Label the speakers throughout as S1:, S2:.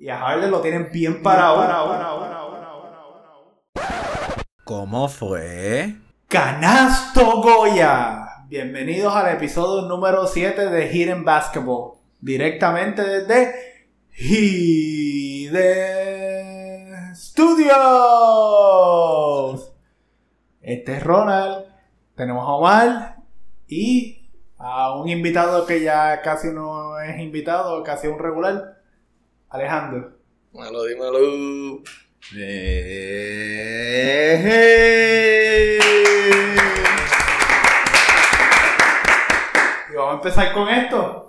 S1: Y a Harden lo tienen bien parado.
S2: ¿Cómo fue?
S1: Canasto Goya. Bienvenidos al episodio número 7 de Hidden Basketball. Directamente desde Hidden Studios. Este es Ronald. Tenemos a Omar. Y a un invitado que ya casi no es invitado, casi un regular. Alejandro.
S3: Dímelo, dímelo.
S2: Eh,
S1: Y vamos a empezar con esto.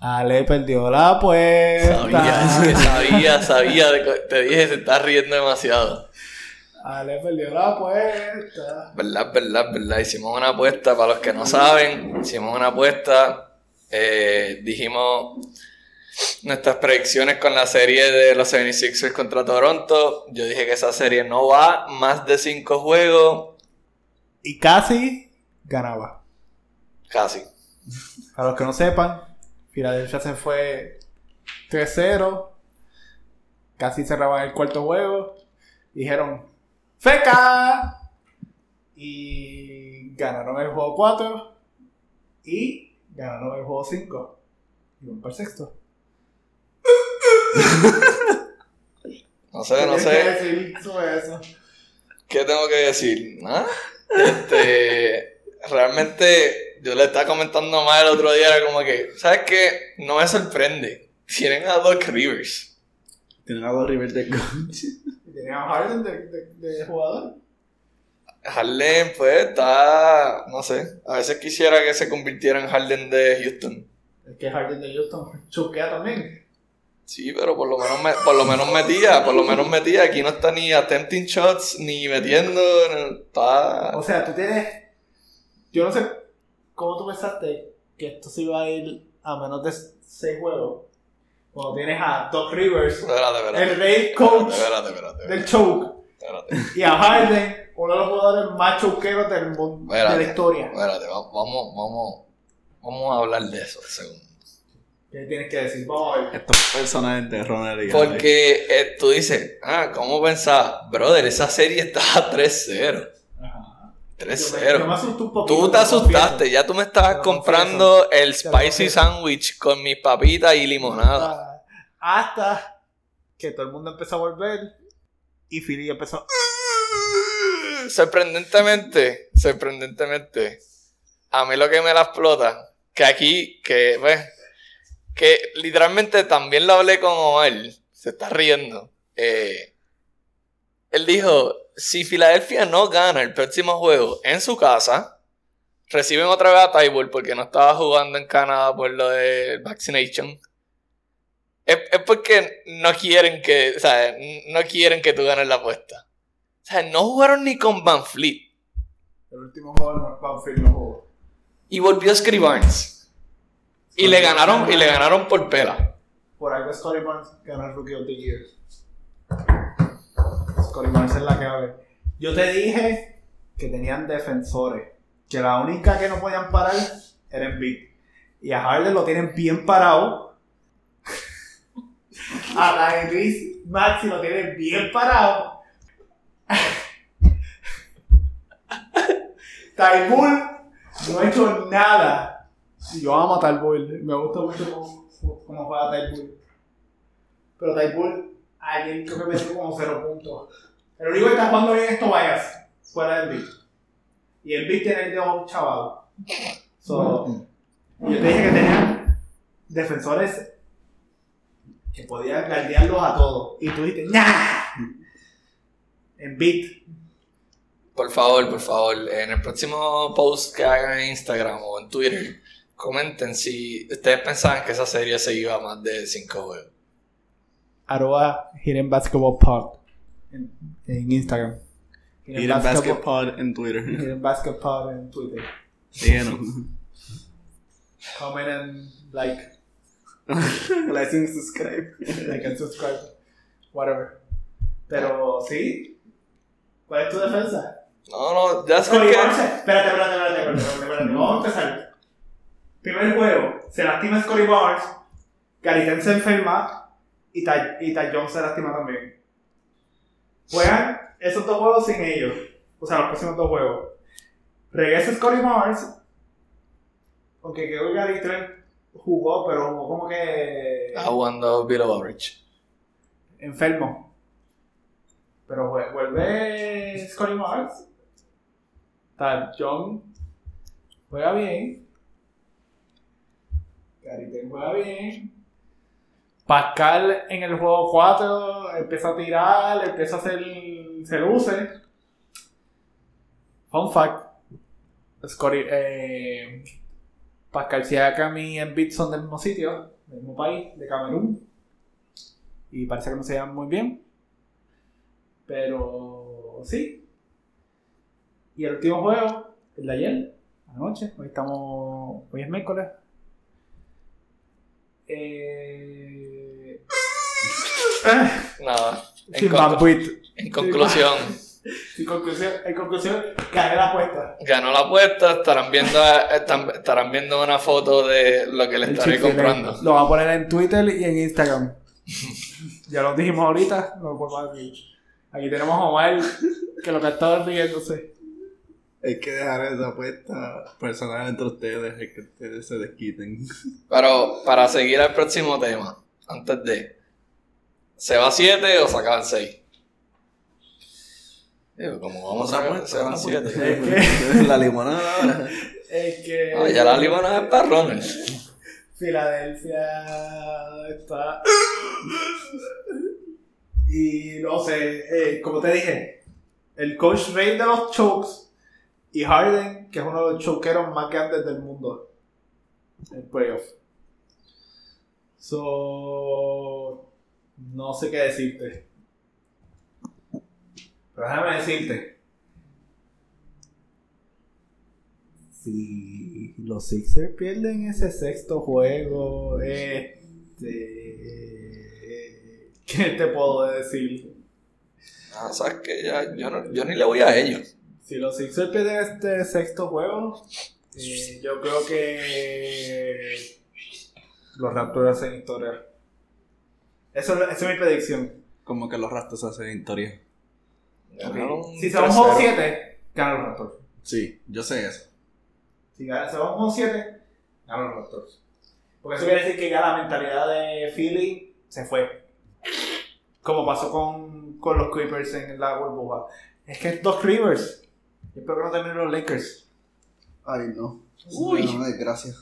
S1: Ale perdió la apuesta.
S3: Sabía, sabía, sabía. Te dije, se está riendo demasiado.
S1: Ale perdió la apuesta.
S3: Verdad, verdad, verdad. Hicimos una apuesta, para los que no saben, hicimos una apuesta. eh, dijimos nuestras predicciones con la serie de los 76ers contra Toronto. Yo dije que esa serie no va más de 5 juegos.
S1: Y casi ganaba.
S3: Casi.
S1: Para los que no sepan, Filadelfia se fue 3-0. Casi cerraban el cuarto juego. Dijeron, ¡Feca! Y ganaron el juego 4. Y ganaron el juego 5. Y el sexto.
S3: No sé, no
S1: ¿Qué
S3: sé.
S1: que decir sobre eso?
S3: ¿Qué tengo que decir? ¿Ah? Este, realmente, yo le estaba comentando más el otro día, era como que, ¿sabes qué? No me sorprende. Tienen a Doc Rivers.
S2: Tienen a dos Rivers de coach.
S1: Tenía a Harden de, de- de jugador.
S3: Harden, pues, está, no sé, a veces quisiera que se convirtiera en Harden de Houston.
S1: Es que Harden de Houston chuquea también.
S3: Sí, pero por lo menos, me- por lo menos metía, por lo menos metía. Aquí no está ni attempting shots, ni metiendo, no, está...
S1: O sea, tú tienes. Yo no sé cómo tú pensaste que esto se iba a ir a menos de 6 juegos. Cuando tienes a Doc Rivers,
S3: Espérate, espérate.
S1: el rey coach
S3: Espérate, espérate,
S1: del choke,
S3: espérate.
S1: y a Harden, uno de los jugadores más choqueros del mundo, de la historia.
S3: Espérate, va- vamos, vamos, vamos a hablar de eso un segundo.
S1: ¿Qué tienes que decir? A ver.
S2: Estos personajes de Ronald y.
S3: Porque eh, tú dices, ah, ¿cómo pensás? Brother, esa serie estaba 3-0.
S1: Ajá. Yo me, yo me
S3: 3-0.
S1: asusté un poquito.
S3: Tú te asustaste, ya tú me estabas comprando el spicy sandwich con mis papitas y limonada.
S1: Hasta que todo el mundo empezó a volver y Philly empezó.
S3: Sorprendentemente, sorprendentemente, a mí lo que me la explota, que aquí, que, pues, que literalmente también lo hablé con Omar, se está riendo. eh, él dijo, si Filadelfia no gana el próximo juego en su casa, reciben otra vez a Tybalt porque no estaba jugando en Canadá por lo de vaccination. Es, es porque no quieren que, o sea, no quieren que tú ganes la apuesta. O sea, no jugaron ni con Van Fleet.
S1: El último juego no Banfield no jugó.
S3: Y volvió Barnes. Y le ganaron, y le ganaron por pela.
S1: Por algo Scotty Barnes ganó el Rookie of the Year. Scotty Barnes es la clave. Yo te dije que tenían defensores. Que la única que no podían parar era Embiid. Y a Harden lo tienen bien parado. A Tyrese Maxi lo tienen bien parado. Tybull no ha hecho nada. Y yo amo a Tybull. Me gusta mucho cómo, cómo juega Tybull. Pero Tybull, ayer creo que metió como cero puntos. El único que está jugando bien es Tobias, fuera del beat. Y el beat tiene el dedo chaval. So, yo te dije que tenía defensores que podían guardiarlos a todos. Y tú dijiste, ¡Nah! En beat.
S3: Por favor, por favor, en el próximo post que hagan en Instagram o en Twitter, comenten si ustedes pensaban que esa serie se iba a más de 5 juegos.
S1: Arroba Hidden Basketball Pod en, en Instagram.
S2: Hidden Basketball en Twitter.
S1: Hidden Basketball Pod en Twitter.
S2: Síguenos.
S1: Comment and like,
S2: like and subscribe.
S1: like and subscribe. Whatever. Pero sí. ¿Cuál es tu defensa?
S3: No, no, ya sé
S1: Scotty
S3: que...
S1: Espérate, espérate, espérate, espérate, espérate. Vamos a empezar. Primer juego. Se lastima Scotty Barnes. Garitán se enferma. Y Ty, y Ty Jones se lastima también. Juegan esos dos juegos sin ellos. O sea, los próximos dos juegos. Regresa Scotty Mars. Aunque creo que Gary Trent jugó, pero jugó como que
S3: Está jugando below average.
S1: enfermo. Pero vue- vuelve Scotty Mars. Tad John juega bien. Trent juega bien. Pascal en el juego 4 empieza a tirar, empieza a hacer. se luce. Fun fact: Scotty, eh, Pascal Siakam y Embiid son del mismo sitio, del mismo país, de Camerún. Y parece que no se llevan muy bien. Pero sí. Y el último juego, el de ayer, anoche. Hoy estamos. Hoy es miércoles. Eh...
S3: Nada. En,
S1: Sin
S3: conclu-
S1: Bambuit.
S3: en conclusión,
S1: En conclusión, en conclusión, gané la apuesta.
S3: ganó la apuesta. Estarán viendo, estarán viendo una foto de lo que le
S1: El
S3: estaré comprando.
S1: Lo voy a poner en Twitter y en Instagram. ya lo dijimos ahorita, lo decir. Aquí tenemos a Omar, que lo que está riéndose.
S2: Hay que dejar esa apuesta personal entre ustedes, es que ustedes se desquiten.
S3: Pero para seguir al próximo tema, antes de. ¿Se va 7 o se acaban 6? Digo, como vamos a sacar, se van 7.
S1: Es que-
S2: La limonada ahora.
S1: Es que.
S3: Ah, ya la limonada es para Ronald.
S1: Filadelfia está. Y no sé, eh, como te dije, el coach rey de los chokes y Harden, que es uno de los chokeros más grandes del mundo en playoff. So. No sé qué decirte. Pero déjame decirte. Si los Sixers pierden ese sexto juego, este. ¿Qué te puedo decir?
S3: Ah, sabes que ya, yo, no, yo ni le voy a ellos.
S1: Si los Sixers pierden este sexto juego, eh, yo creo que los Raptors hacen historia. Eso, esa es mi predicción.
S2: Como que los rastros hacen historia.
S3: Ganaron
S1: Si se va un juego
S3: 3-0.
S1: 7, ganan los Raptors.
S2: Sí, yo sé eso.
S1: Si gana- se va un juego 7, ganan los Raptors. Porque eso quiere decir que ya la mentalidad de Philly se fue. Como pasó con, con los Clippers en la burbuja. Es que es dos Rivers. Yo espero que no terminen los Lakers.
S2: Ay, no.
S3: Uy.
S2: No, desgracia.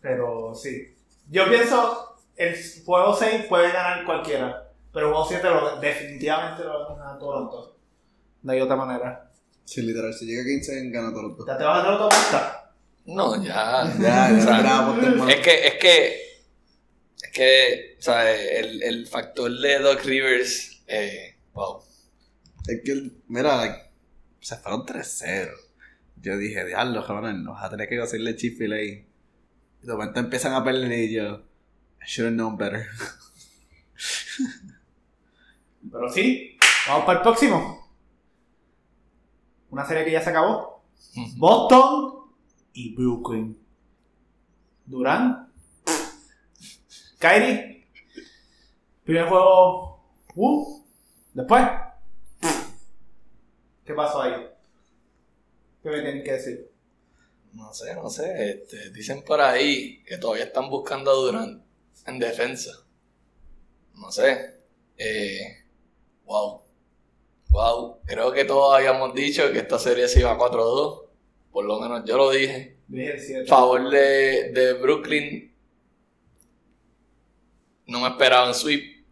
S1: Pero sí. Yo pienso, el juego 6 puede ganar cualquiera. Pero el juego 7 lo- definitivamente lo va a ganar Toronto. No hay otra manera.
S2: Sí, literal, si llega 15, gana dos.
S1: ¿Ya te vas a hacer otra apuesta?
S3: No, ya.
S2: Ya,
S3: O
S2: ya
S3: sea,
S2: grabamos hermano.
S3: Es que, es que, es que, o sea, el, el factor de Doc Rivers, eh, wow.
S2: Es que, mira, se fueron 3-0. Yo dije, diablo, cabrón, nos vas a tener que hacerle Chick-fil-A. Y de momento empiezan a perder y yo, I should have known better.
S1: Pero sí. Vamos para el próximo. Una serie que ya se acabó. Boston y Brooklyn. Durán. Kyrie. Primer juego. Uh. Después. ¿Qué pasó ahí? ¿Qué me tienen que decir?
S3: No sé, no sé, este, dicen por ahí que todavía están buscando a Durant en defensa. No sé. Eh, wow. Wow. Creo que todos habíamos dicho que esta serie se iba a 4-2. Por lo menos yo lo dije.
S1: Siete.
S3: favor de, de Brooklyn. No me esperaba un sweep.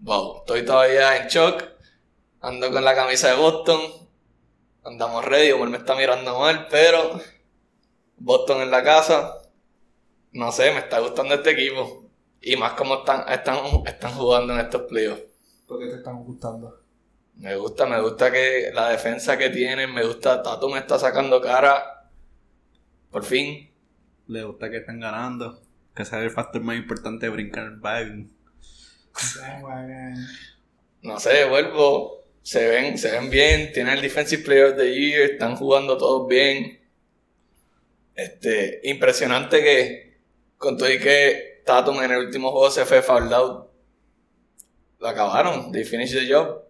S3: Wow, estoy todavía en shock. Ando con la camisa de Boston. Andamos ready. Omar me está mirando mal, pero Boston en la casa. No sé, me está gustando este equipo. Y más como están, están, están jugando en estos playoffs.
S1: ¿Por qué te están gustando?
S3: Me gusta, me gusta que la defensa que tienen, me gusta, Tatum me está sacando cara. Por fin.
S2: Le gusta que estén ganando. Que ese es el factor más importante de brincar el bag.
S3: no sé, vuelvo. Se ven, se ven bien, tienen el Defensive Player of the Year, están jugando todos bien. Este, impresionante que con todo y que Tatum en el último juego se fue fouled out. lo acabaron. They finished the job.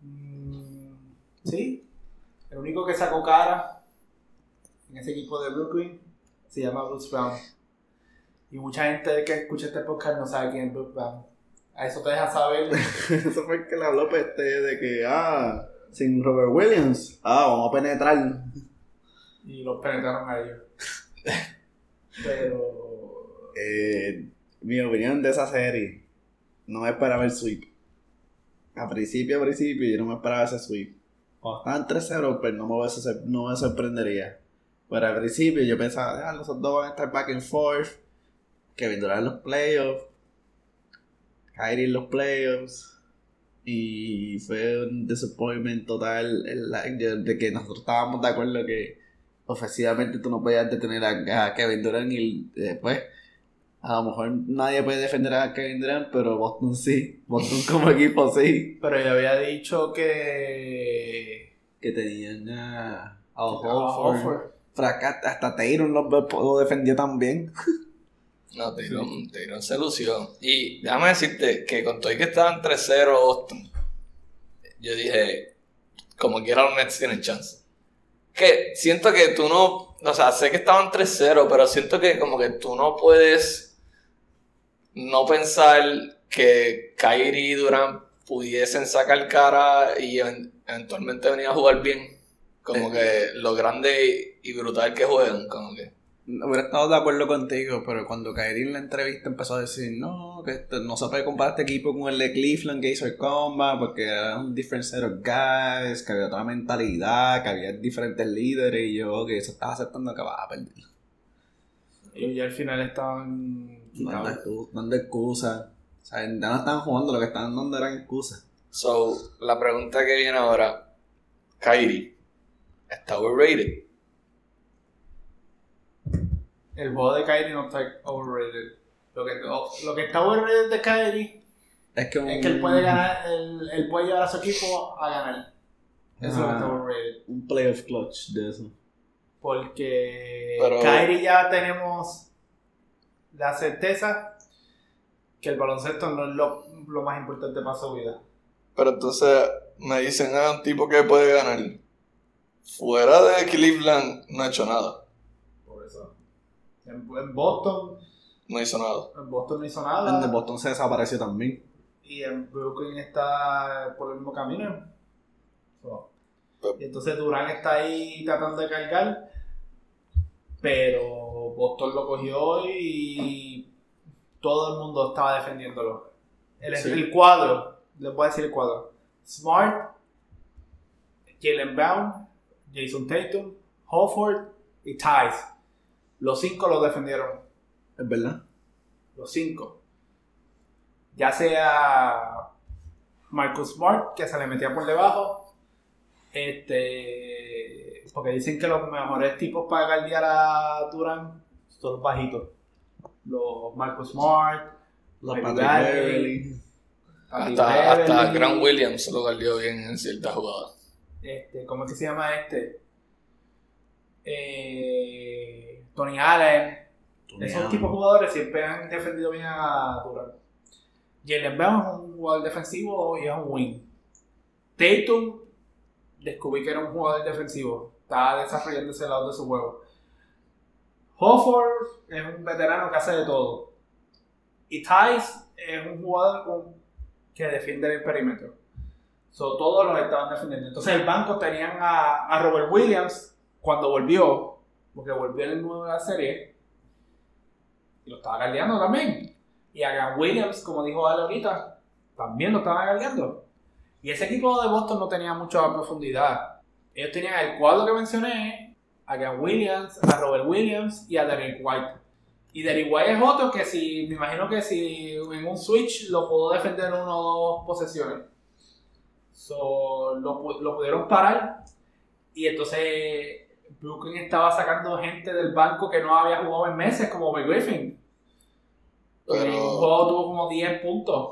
S1: Mm, sí. El único que sacó cara en ese equipo de Brooklyn se llama Bruce Brown. Y mucha gente que escucha este podcast no sabe quién es Bruce Brown. A eso te deja saber.
S2: Eso fue el que le habló peste de que, ah, sin Robert Williams, ah, vamos a penetrar.
S1: y los penetraron a ellos. Pero.
S2: Eh, mi opinión de esa serie, no me esperaba el sweep. A principio, a principio, yo no me esperaba ese sweep. Estaban 3-0, pues no me, no me sorprendería. Pero al principio yo pensaba, ah, los dos van a estar back and forth. Kevin Durant en los playoffs. Kyrie en los playoffs. Y fue un disappointment total el- la- de de que nosotros estábamos de acuerdo que ofensivamente tú no podías detener a, a Kevin Durant y después a lo mejor nadie puede defender a Kevin Durant, pero Boston sí. Boston como equipo sí.
S1: Pero yo había dicho que.
S2: Que tenían a, a Horford. Hasta Taylor lo, lo defendió también.
S3: No, Taylor, Taylor se lució. Y déjame decirte que con todo y que estaban 3-0 Boston, yo dije, como quiera los Nets tienen chance. Que siento que tú no, o sea, sé que estaban 3-0, pero siento que como que tú no puedes no pensar que Kyrie y Durant pudiesen sacar cara y even- eventualmente venir a jugar bien. Como que lo grande y brutal que juegan, como que...
S2: Hubiera estado de acuerdo contigo, pero cuando Kyrie en la entrevista empezó a decir, no, que esto- no se puede comparar este equipo con el de Cleveland que hizo el combat, porque era un different set of guys, que había otra mentalidad, que había diferentes líderes, y yo que se estaba aceptando que va a perder.
S1: Y ya al final estaban.
S2: Dando, dando excusas. O sea, ya no estaban jugando, lo que estaban dando eran excusas.
S3: So, la pregunta que viene ahora, Kyrie, ¿está overrated?
S1: El juego de Kyrie no está overrated. Lo que, lo que está overrated de Kyrie
S2: Es que, un,
S1: es que él puede ganar, él, él puede llevar a su equipo a ganar. Eso es lo que está
S2: Ah.
S1: overrated.
S2: un playoff clutch de eso.
S1: Porque
S3: Pero-
S1: Kyrie ya tenemos la certeza que el baloncesto no es lo, lo más importante para su vida.
S3: Pero entonces me dicen, ah, un tipo que puede ganar. Fuera de Cleveland no ha hecho nada.
S1: En, en Boston,
S3: No hizo nada.
S1: en Boston no hizo nada.
S2: de Boston se desapareció también.
S1: Y en Brooklyn está por el mismo camino. So,
S3: Pero-
S1: Y entonces Durán está ahí tratando de cargar. Pero Boston lo cogió y todo el mundo estaba defendiéndolo. El,
S2: Sí.
S1: el cuadro, les voy a decir el cuadro. Smart, Jalen Brown, Jason Tatum, Hofford y Tice. Los cinco lo defendieron.
S2: Es verdad.
S1: Los cinco. Ya sea Marcus Smart, que se le metía por debajo. Este. Porque dicen que los mejores tipos para guardiar a Durant son los bajitos. Los Marcus Smart,
S2: Los
S1: Patrick
S3: Hasta, hasta Grant Williams lo guardió bien en cierta jugada.
S1: Este, ¿Cómo es que se llama este? Eh, Tony Allen. Esos tipos de jugadores siempre han defendido bien a Durant. Jalen Brown es un jugador defensivo y es un win. Tatum, descubrí que era un jugador defensivo. Está desarrollando ese lado de su juego. Hofford es un veterano que hace de todo. Y Tice es un jugador que defiende el perímetro. So, todos los estaban defendiendo. Entonces el banco tenían a, a Robert Williams cuando volvió, porque volvió en el nuevo de la serie, y lo estaba galdeando también. Y a Williams, como dijo Ale ahorita, también lo estaban galdeando. Y ese equipo de Boston no tenía mucha profundidad. Ellos tenían el cuadro que mencioné, a Grant Williams, a Robert Williams y a Derrick White. Y Derrick White es otro que si, me imagino que si en un switch lo pudo defender uno o dos posesiones. So, lo, lo pudieron parar. Y entonces Brooklyn estaba sacando gente del banco que no había jugado en meses, como Obi Griffin.
S3: Pero-
S1: En un juego tuvo como 10 puntos.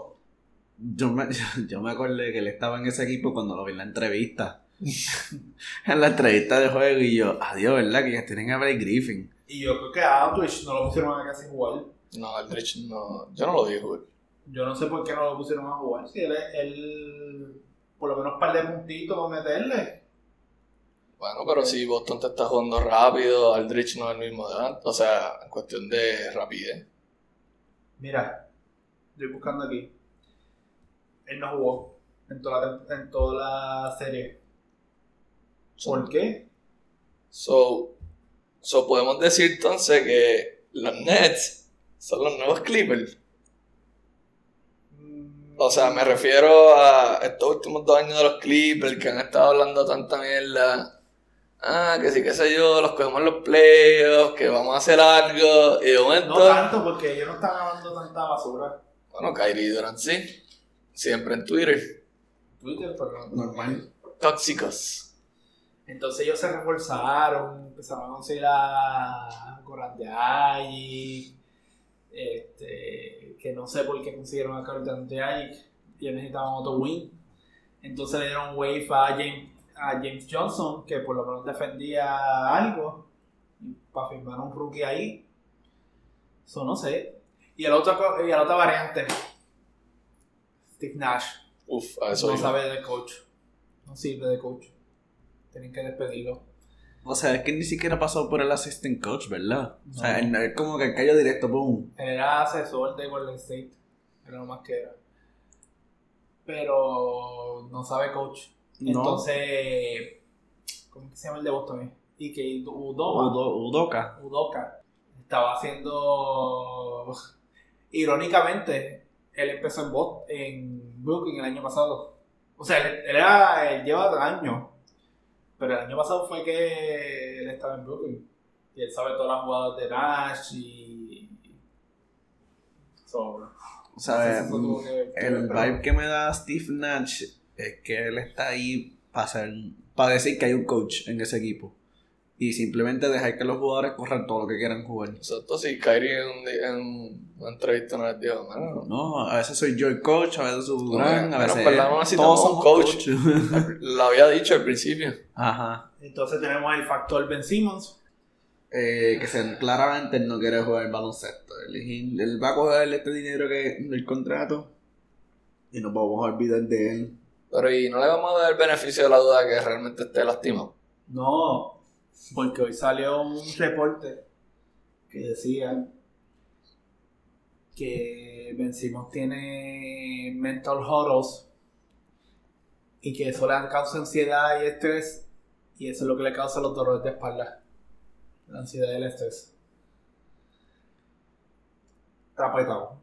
S2: Yo me, yo me acordé que él estaba en ese equipo cuando lo vi en la entrevista. en la entrevista de juego y yo, adiós, ¿verdad? Que ya tienen a Blake Griffin.
S1: Y yo creo que a Aldridge no lo pusieron a casi jugar.
S3: No, Aldrich no. Yo no lo vi jugar.
S1: Yo no sé por qué no lo pusieron a jugar. Si él, él por lo menos un par de puntitos a meterle.
S3: Bueno, pero si Boston te está jugando rápido, Aldrich no es el mismo de antes. O sea, en cuestión de rapidez.
S1: Mira, estoy buscando aquí. Él no jugó en toda la, en toda la serie. ¿Por qué?
S3: So, so podemos decir entonces que los Nets son los nuevos Clippers. O sea, me refiero a estos últimos dos años de los Clippers que han estado hablando tanta mierda. Ah, que sí, que sé yo, los cogemos en los playoffs, que vamos a hacer algo. Y de momento,
S1: No tanto, porque ellos no están hablando tanta basura.
S3: bueno, Kyrie Durant sí. Siempre en Twitter.
S1: Twitter, pero no.
S2: Normal.
S3: Tóxicos.
S1: Entonces ellos se reforzaron, empezaron a conseguir a Goran de este, que no sé por qué consiguieron a Goran de Ayic, y necesitaban otro win. Entonces le dieron wave a James, a James Johnson, que por lo menos defendía algo, para firmar un rookie ahí. Eso no sé. Y el otro, y la otra variante, Steve Nash
S3: Uf, a eso
S1: no sabe de coach. No sirve de coach. Tienen que despedirlo.
S2: O sea, es que ni siquiera pasó por el assistant coach, ¿verdad? O sea, es como que cayó directo, boom.
S1: Era asesor de Golden State. Era lo más que era. Pero no sabe coach.
S2: No.
S1: Entonces, ¿cómo que se llama el de Boston? Y que Udoma,
S2: Udo- Udoka.
S1: Udoka estaba haciendo. Irónicamente, él empezó en, Bot en Brooklyn el año pasado. O sea, él, él era, él lleva años. Pero el año pasado fue que él estaba en Brooklyn. Y él sabe todas las jugadas de Nash y. So,
S2: O sea, el vibe que me da Steve Nash es que él está ahí para, para decir que hay un coach en ese equipo. Y simplemente dejar que los jugadores corran todo lo que quieran jugar.
S3: Exacto, si Kyrie en, en una entrevista no les dijo, "Mano,
S2: No, a veces soy yo el coach, a veces soy Durán, a veces
S3: pero no necesitamos un coach. lo había dicho al principio.
S2: Ajá.
S1: Entonces tenemos el factor Ben Simmons.
S2: Eh, que se, claramente él no quiere jugar el baloncesto. Él, él va a coger este dinero que del contrato y nos vamos a olvidar de él.
S3: Pero y no le vamos a dar el beneficio de la duda que realmente esté lastimado.
S1: No, porque hoy salió un reporte que decía que Ben Simmons tiene mental huddles y que eso le causa ansiedad y estrés y eso es lo que le causa los dolores de espalda. La ansiedad y el estrés. Está apretado.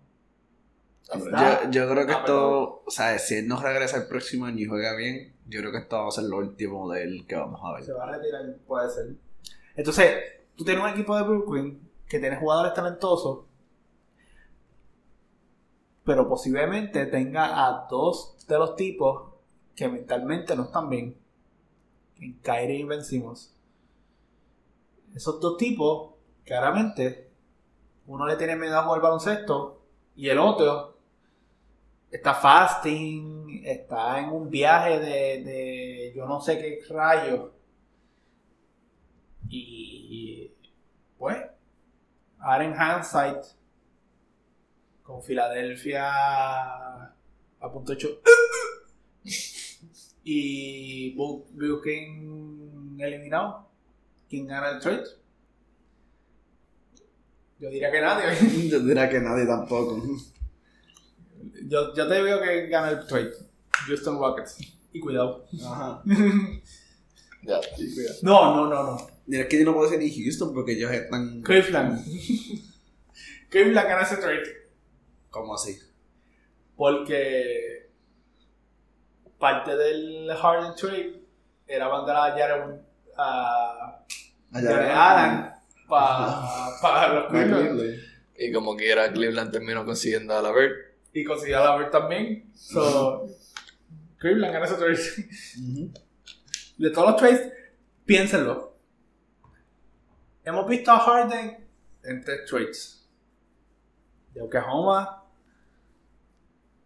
S1: Está
S2: Yo, yo creo que
S1: Ah,
S2: esto, o sea, si él no regresa el próximo año y juega bien, yo creo que esto va a ser lo último de él que vamos a
S1: Se
S2: ver.
S1: va a retirar, puede ser. Entonces, tú tienes un equipo de Brooklyn que tiene jugadores talentosos, pero posiblemente tenga a dos de los tipos que mentalmente no están bien. En Kyrie y Ben Simmons. Esos dos tipos, claramente, uno le tiene miedo a jugar baloncesto y el otro está fasting, está en un viaje de, de yo no sé qué rayo. Y pues, ahora en hindsight, con Filadelfia a punto hecho y Brooklyn eliminado, ¿quién gana el trade? Yo diría que nadie.
S2: Yo diría que nadie tampoco.
S1: Yo, yo te veo que gana el trade. Houston Rockets. Y cuidado.
S2: Ajá.
S3: Ya.
S1: No, no, no, no.
S2: Mira, es que yo no puedo decir ni Houston porque ellos están.
S1: Cleveland. Cleveland gana ese trade.
S2: ¿Cómo así?
S1: Porque parte del Harden trade era mandar a Jared a Jared Allen para los Cleveland.
S3: Y como quiera, Cleveland terminó consiguiendo a la Bird.
S1: Y consiguió a la Bird también. So, Cleveland gana ese trade. De todos los trades, piénsenlo. Hemos visto a Harden en tres trades. De Oklahoma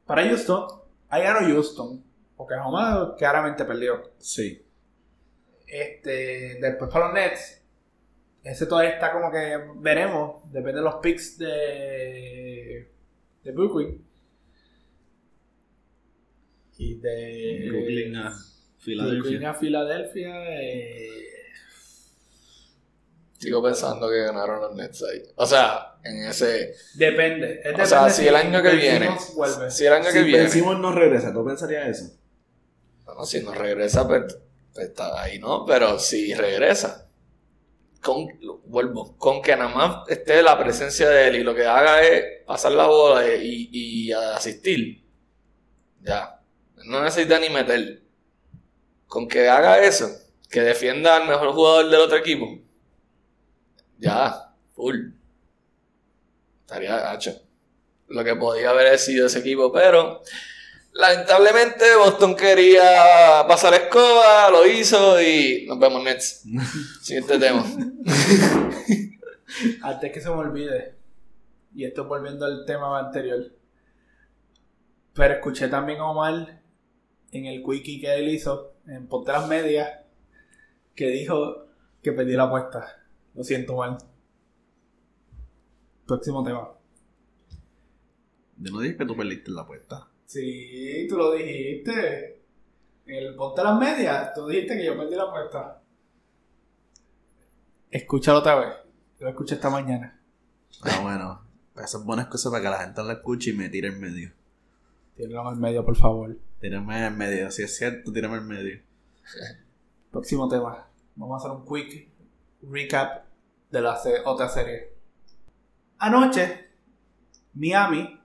S1: para Houston. Ahí ganó Houston. Oklahoma claramente perdió.
S2: Sí.
S1: Este, después para los Nets. ese todavía está como que veremos, depende de los picks de, de Brooklyn. Y de
S2: Brooklyn a
S1: Brooklyn
S2: Filadelfia.
S1: a Filadelfia. eh,
S3: Sigo pensando que ganaron los Nets ahí. O sea, en ese.
S1: depende. Es
S3: O sea, si el año que viene.
S1: Vuelve.
S3: Si el año que
S2: Si
S3: viene.
S2: Ben Simmons no regresa, ¿tú pensarías eso?
S3: Bueno, si no regresa, pues, pues está ahí, ¿no? Pero si regresa, con, vuelvo, con que nada más esté la presencia de él y lo que haga es pasar la bola y, y asistir, ya. No necesita ni meter. Con que haga eso, que defienda al mejor jugador del otro equipo, ya, full. Estaría gacho. Lo que podía haber sido ese equipo, pero Lamentablemente Boston quería pasar escoba, lo hizo y nos vemos Nets. Siguiente tema.
S1: Antes que se me olvide, y esto volviendo al tema anterior, pero escuché también a Omar en el quickie que él hizo en Ponte las Medias que dijo que perdí la apuesta. Lo siento, mal. Próximo tema.
S2: Yo no dije que tú perdiste la apuesta.
S1: Sí, tú lo dijiste. En el Ponte las Medias, tú dijiste que yo perdí la apuesta. Escúchalo otra vez. Yo lo escuché esta mañana.
S2: Ah, bueno. Eso es buena excusa para que la gente lo escuche y me tire en medio.
S1: Tíralo en el medio, por favor.
S2: Tírame en medio. Si es cierto, tírame en medio.
S1: Próximo tema. Vamos a hacer un quick recap de la se- otra serie. Anoche, Miami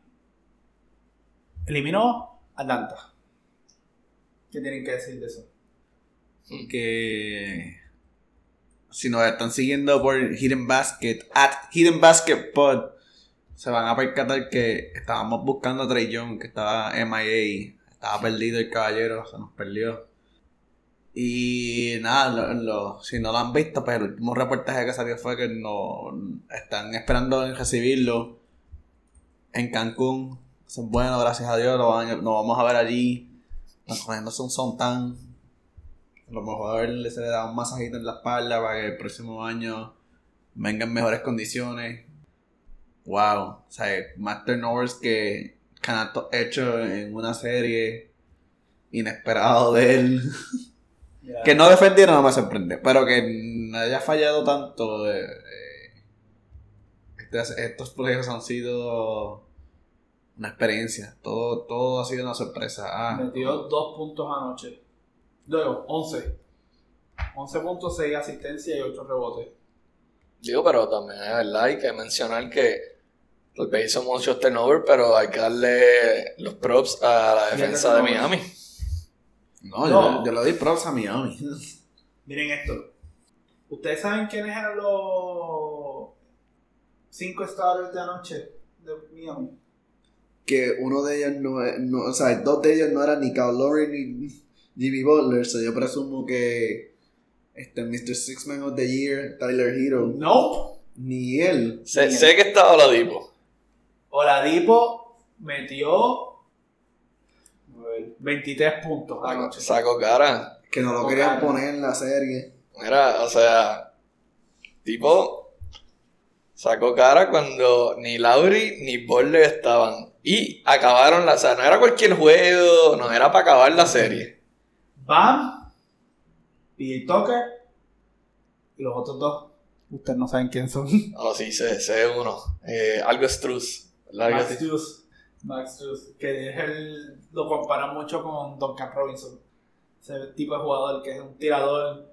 S1: eliminó Atlanta. ¿Qué tienen que decir de eso?
S2: que si nos están siguiendo por Hidden Basket, at Hidden Basket Pod, se van a percatar que estábamos buscando a Trey Young, que estaba MIA, estaba perdido el caballero, se nos perdió. Y nada, lo- si no lo han visto, pues el último reportaje que salió fue que no están esperando en recibirlo en Cancún. Eso es bueno, gracias a Dios, lo, van vamos a ver allí. Están cogiéndose un sontán. A lo mejor se le da un masajito en la espalda para que el próximo año venga en mejores condiciones. Wow. O sea, más turnovers que Canato hecho en una serie. Inesperado de él. que no defendieron no me sorprende. Pero que haya fallado tanto. eh, eh, este- estos proyectos han sido una experiencia. Todo, todo ha sido una sorpresa. Ah,
S1: Metió dos puntos anoche. Luego, 11. 11 puntos, 6 asistencias y 8 rebotes.
S3: Digo, pero también es verdad, hay que mencionar que tal vez hizo muchos turnover, pero hay que darle los props a la defensa de
S1: turnovers.
S3: Miami.
S2: no,
S1: No.
S2: Yo, yo le doy props a Miami.
S1: Miren esto. ¿Ustedes saben quiénes eran los 5 starters de anoche de Miami?
S2: que uno de ellos no, es- no o sea, dos de ellos no eran ni Kyle Lowry ni Jimmy Butler, so yo presumo que este Mr. Six Man of the Year, Tyler Hero,
S1: No.
S2: ni él.
S3: Sé, sé que estaba Oladipo.
S1: Oladipo metió a ver, 23 puntos anoche.
S3: Saco cara.
S2: Que no lo querían poner en la serie.
S3: Mira, o sea, tipo, sacó cara cuando ni Lauri ni Butler estaban. Y acabaron la, o sea, no era cualquier juego, no era para acabar la serie.
S1: Bam, PJ Tucker y los otros dos. Ustedes no saben quién son.
S3: Oh, sí, sé, sé uno. Eh, algo Struz. ¿Verdad que
S1: Max? Struz. Max Struz. Que es el, lo comparan mucho con Duncan Robinson. Ese tipo de jugador que es un tirador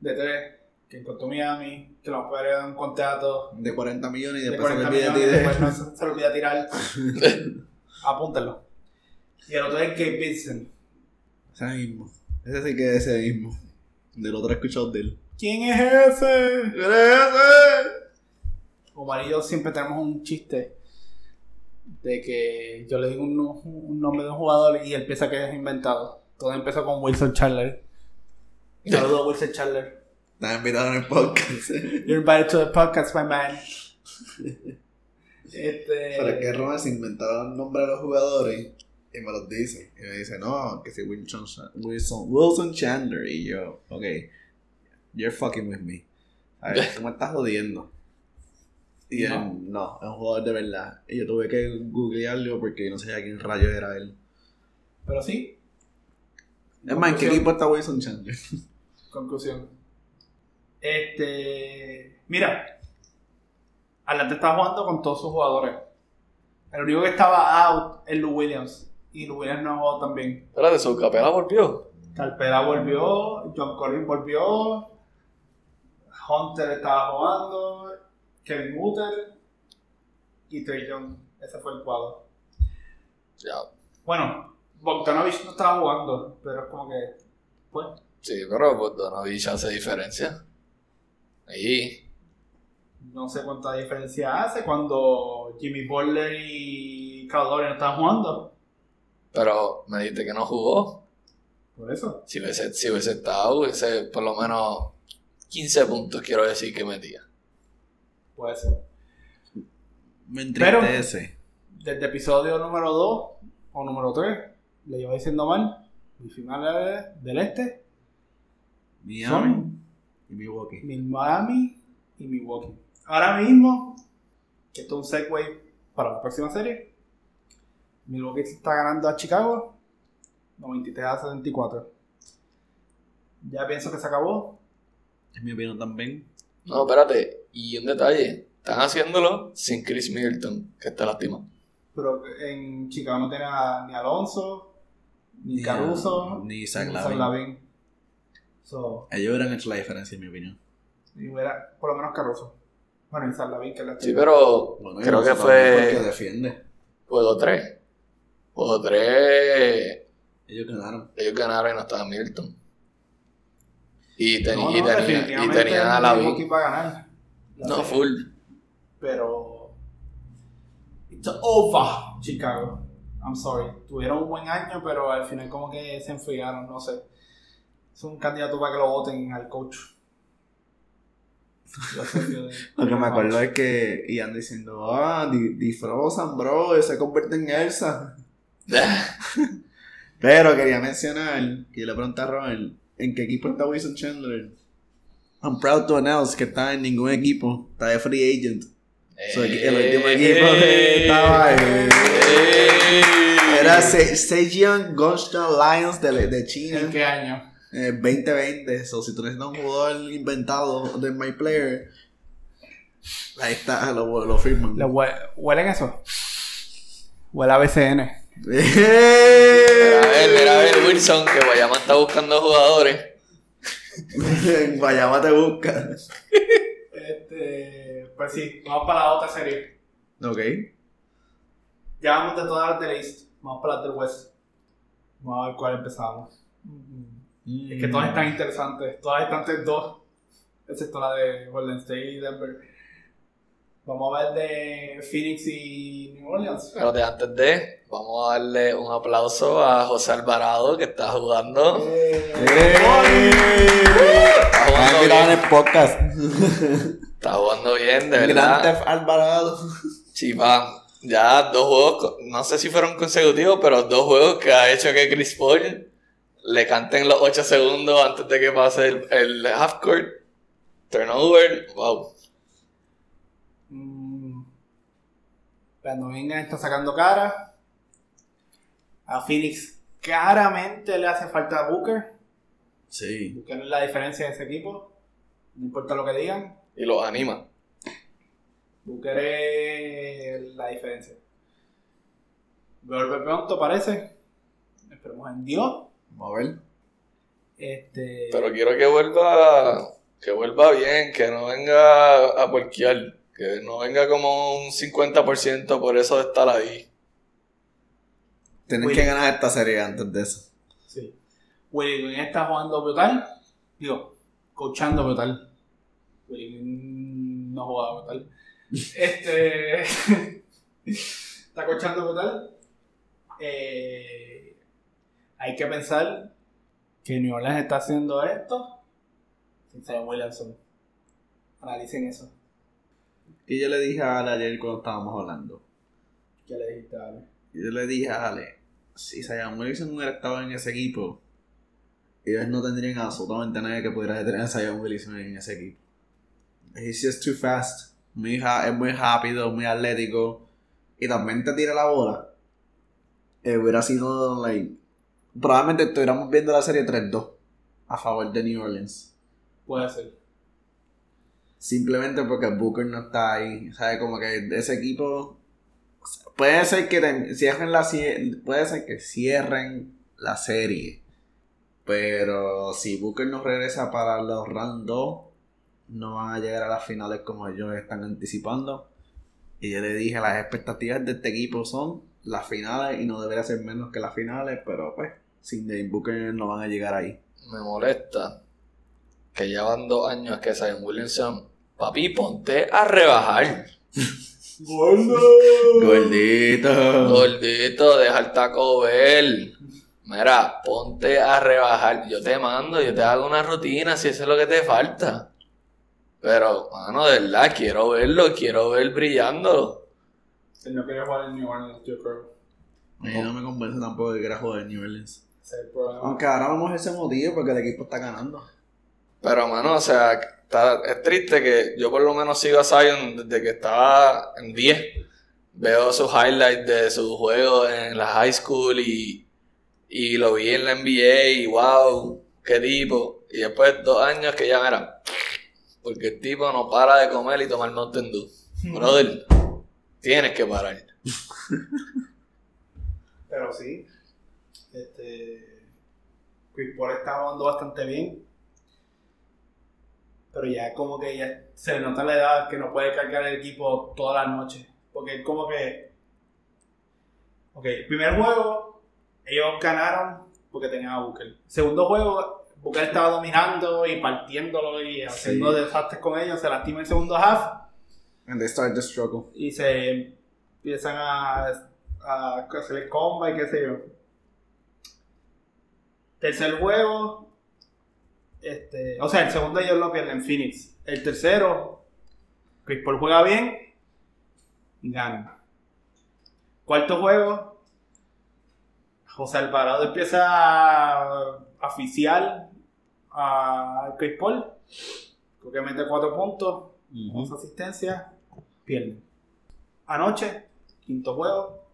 S1: de tres, que encontró Miami, que lo puede dar un contrato
S2: De 40 millones y
S1: de
S2: después se
S1: 40
S2: le olvida de
S1: después no se, se le olvida tirar. Apúntenlo. Y el otro es Gabe Vincent.
S2: Ese mismo. Ese sí que es ese mismo. Del otro he escuchado de él.
S1: ¿Quién es ese?
S2: ¿Quién es ese?
S1: Omar y yo siempre tenemos un chiste de que yo le digo un, un nombre de un jugador y él piensa que es inventado. Todo empezó con Wilson Chandler. Saludos a Wilson Chandler.
S2: Estás invitado en el podcast.
S1: You're invited to the podcast, my man. Este.
S2: Pero es que Ronald se inventaron el nombre de los jugadores y me los dice. Y me dice, no, que si Wilson, Wilson, Wilson Chandler. Y yo, ok, you're fucking with me. A ver, tú me estás jodiendo. Y
S1: No.
S2: él, no, es un jugador de verdad. Y yo tuve que googlearlo porque no sabía quién rayo era él.
S1: Pero sí,
S2: Es más, ¿en qué equipo está Wilson Chandler?
S1: conclusión. Este. Mira. Atlanta está jugando con todos sus jugadores. El único que estaba out es Lou Williams. Y Lou Williams no jugó también.
S3: Espérate, su capela volvió.
S1: Calpera volvió, John Collins volvió, Hunter estaba jugando, Kevin Mutter y Trey Young. Ese fue el cuadro.
S3: Ya.
S1: Bueno, Bogdanovich no estaba jugando, pero es como que. Pues,
S3: Sí, pero Bogdanovich hace diferencia. Ahí.
S1: no sé cuánta diferencia hace cuando Jimmy Butler y Caldori no estaban jugando.
S3: Pero me dijiste que no jugó.
S1: Por eso.
S3: Si hubiese, si hubiese estado, hubiese por lo menos 15 puntos, quiero decir que metía.
S1: Puede ser.
S2: Me
S1: Pero-
S2: entristece.
S1: Desde episodio número 2 o número 3, le iba diciendo mal. Mi final del este.
S2: Miami y Milwaukee.
S1: Miami y Milwaukee. Ahora mismo, que esto es un segue para la próxima serie, Milwaukee está ganando a Chicago 93 a 74. Ya pienso que se acabó.
S2: Es mi opinión también.
S3: No, espérate. Y un detalle. Están haciéndolo sin Chris Middleton, que está lastimado.
S1: Pero en Chicago no tiene a- ni Alonso, ni,
S2: Ni a-
S1: Caruso,
S2: ni Zach Lavin.
S1: Lavin. So,
S2: Ellos hubieran hecho la diferencia, en mi opinión.
S1: y hubiera por lo menos Caruso. Bueno, y Zach Lavin, que es la
S3: Sí, pero
S2: Bueno,
S3: creo
S2: y
S3: que fue
S2: defiende.
S3: juego 3. Juego 3.
S2: Ellos ganaron.
S3: Ellos ganaron y no estaba Middleton. Y, ten-
S1: No,
S3: y
S1: no,
S3: tenía, y tenía a la No,
S1: serie.
S3: full.
S1: pero it's over Chicago I'm sorry tuvieron un buen año pero al final como que se enfriaron no sé es un candidato para que lo voten al coach
S2: Lo que me acuerdo es que iban diciendo, ah, di- disfrazan, bro, se convierte en Elsa. Pero quería mencionar, que yo le pregunté a Robert, ¿en qué equipo está Wilson Chandler? I'm proud to announce que está en ningún equipo, está de free agent. So, el último equipo que estaba eh, era Se- Gongshan Lions de, de
S1: ¿en
S2: China,
S1: qué año?
S2: eh, 2020. So, si tú necesitas un jugador inventado de My Player, ahí está, lo, lo firman.
S1: ¿Le hue- ¿huelen eso? huele a BCN
S3: a ver, mira a ver, Wilson, que Guayama está buscando jugadores.
S2: En Guayama te busca.
S1: este, pues sí vamos para la otra serie
S2: Ok.
S1: ya vamos de todas las del East vamos para las del West vamos a ver cuál empezamos Es que todas están interesantes. Todas están 3-2. Excepto la de Golden State y Denver. Vamos a ver de Phoenix y New Orleans.
S3: Pero de antes de, vamos a darle un aplauso a José Alvarado, que está jugando. Está jugando
S2: en
S3: bien.
S2: el podcast.
S3: Está jugando bien, de
S2: Gran
S3: verdad.
S2: Theft Alvarado.
S3: Chiva, ya dos juegos, no sé si fueron consecutivos, pero dos juegos que ha hecho que Chris Paul le canten los 8 segundos antes de que pase el, el half court. Turnover, wow.
S1: Mm. Cuando venga está sacando cara. A Phoenix claramente le hace falta a Booker.
S2: Sí.
S1: Booker es la diferencia de ese equipo. No importa lo que digan.
S3: Y los anima.
S1: Booker es la diferencia. Vuelve pronto, parece. Esperemos en Dios.
S2: Vamos a ver.
S1: Este.
S3: Pero quiero que vuelva, que vuelva bien, que no venga a porquear, que no venga como un 50% por eso de estar ahí.
S2: Tienen
S1: Willy.
S2: que ganar esta serie antes de eso.
S1: Sí. Willy Green está jugando brutal. Digo, coachando brutal. Willy Green no juega brutal. Este. está coachando brutal. Eh, hay que pensar que New Orleans está haciendo esto sin Zion Williamson. Analicen eso.
S2: Y yo le dije a Ale ayer cuando estábamos hablando.
S1: ¿Qué le dijiste a Ale?
S2: Yo le dije a Ale, si Zion Wilson hubiera estado en ese equipo, ellos no tendrían absolutamente nadie que pudiera detener a Zion Wilson en ese equipo. He's just too fast. Muy ha- es muy rápido, muy atlético. Y también te tira la bola. Eh, hubiera sido, like. Probablemente estuviéramos viendo la serie 3-2 a favor de New Orleans.
S1: Puede ser.
S2: Simplemente porque Booker no está ahí. ¿Sabes? Como que ese equipo. Puede ser que cierren la Puede ser que cierren la serie. Pero si Booker no regresa para los round 2, no van a llegar a las finales como ellos están anticipando. Y yo le dije, las expectativas de este equipo son las finales y no debería ser menos que las finales, pero pues, sin Booker no van a llegar ahí.
S3: Me molesta que llevan dos años que Zion Williamson, papi, ponte a rebajar.
S1: ¡Gordo!
S2: Gordito.
S3: Gordito, deja el taco Bell. Mira, ponte a rebajar. Yo te mando, yo te hago una rutina si eso es lo que te falta. Pero, mano, de verdad, quiero verlo, quiero ver brillando.
S1: Él no quiere jugar en New Orleans, yo creo.
S2: A mí no me convence tampoco de que era jugar New Orleans.
S1: Ese es el problema.
S2: Aunque ahora vamos a ese motivo porque el equipo está ganando.
S3: Pero, mano, o sea, está- es triste que yo por lo menos sigo a Zion desde que estaba en 10. Veo sus highlights de su juego en la high school y, y lo vi en la NBA y wow, qué tipo. Y después dos años que ya era. Porque el tipo no para de comer y tomar Mountain Dew. Brother, tienes que parar.
S1: Pero sí. Este. Chris Paul está jugando bastante bien. Pero ya como que ya se le nota la edad que no puede cargar el equipo toda la noche. Porque es como que. Ok, primer juego, ellos ganaron porque tenían a Booker. Segundo juego, Booker estaba dominando y partiéndolo y haciendo desastres con ellos. Se lastima el segundo half.
S2: And they start the struggle.
S1: y se empiezan a, a hacer el combo y qué sé yo. Tercer juego, este, o sea, el segundo ellos lo pierden Phoenix. El tercero, Chris Paul juega bien gana. Cuarto juego, José Alvarado empieza a oficial a Chris Paul. Creo que mete cuatro puntos, once asistencias, pierden. Anoche, quinto juego,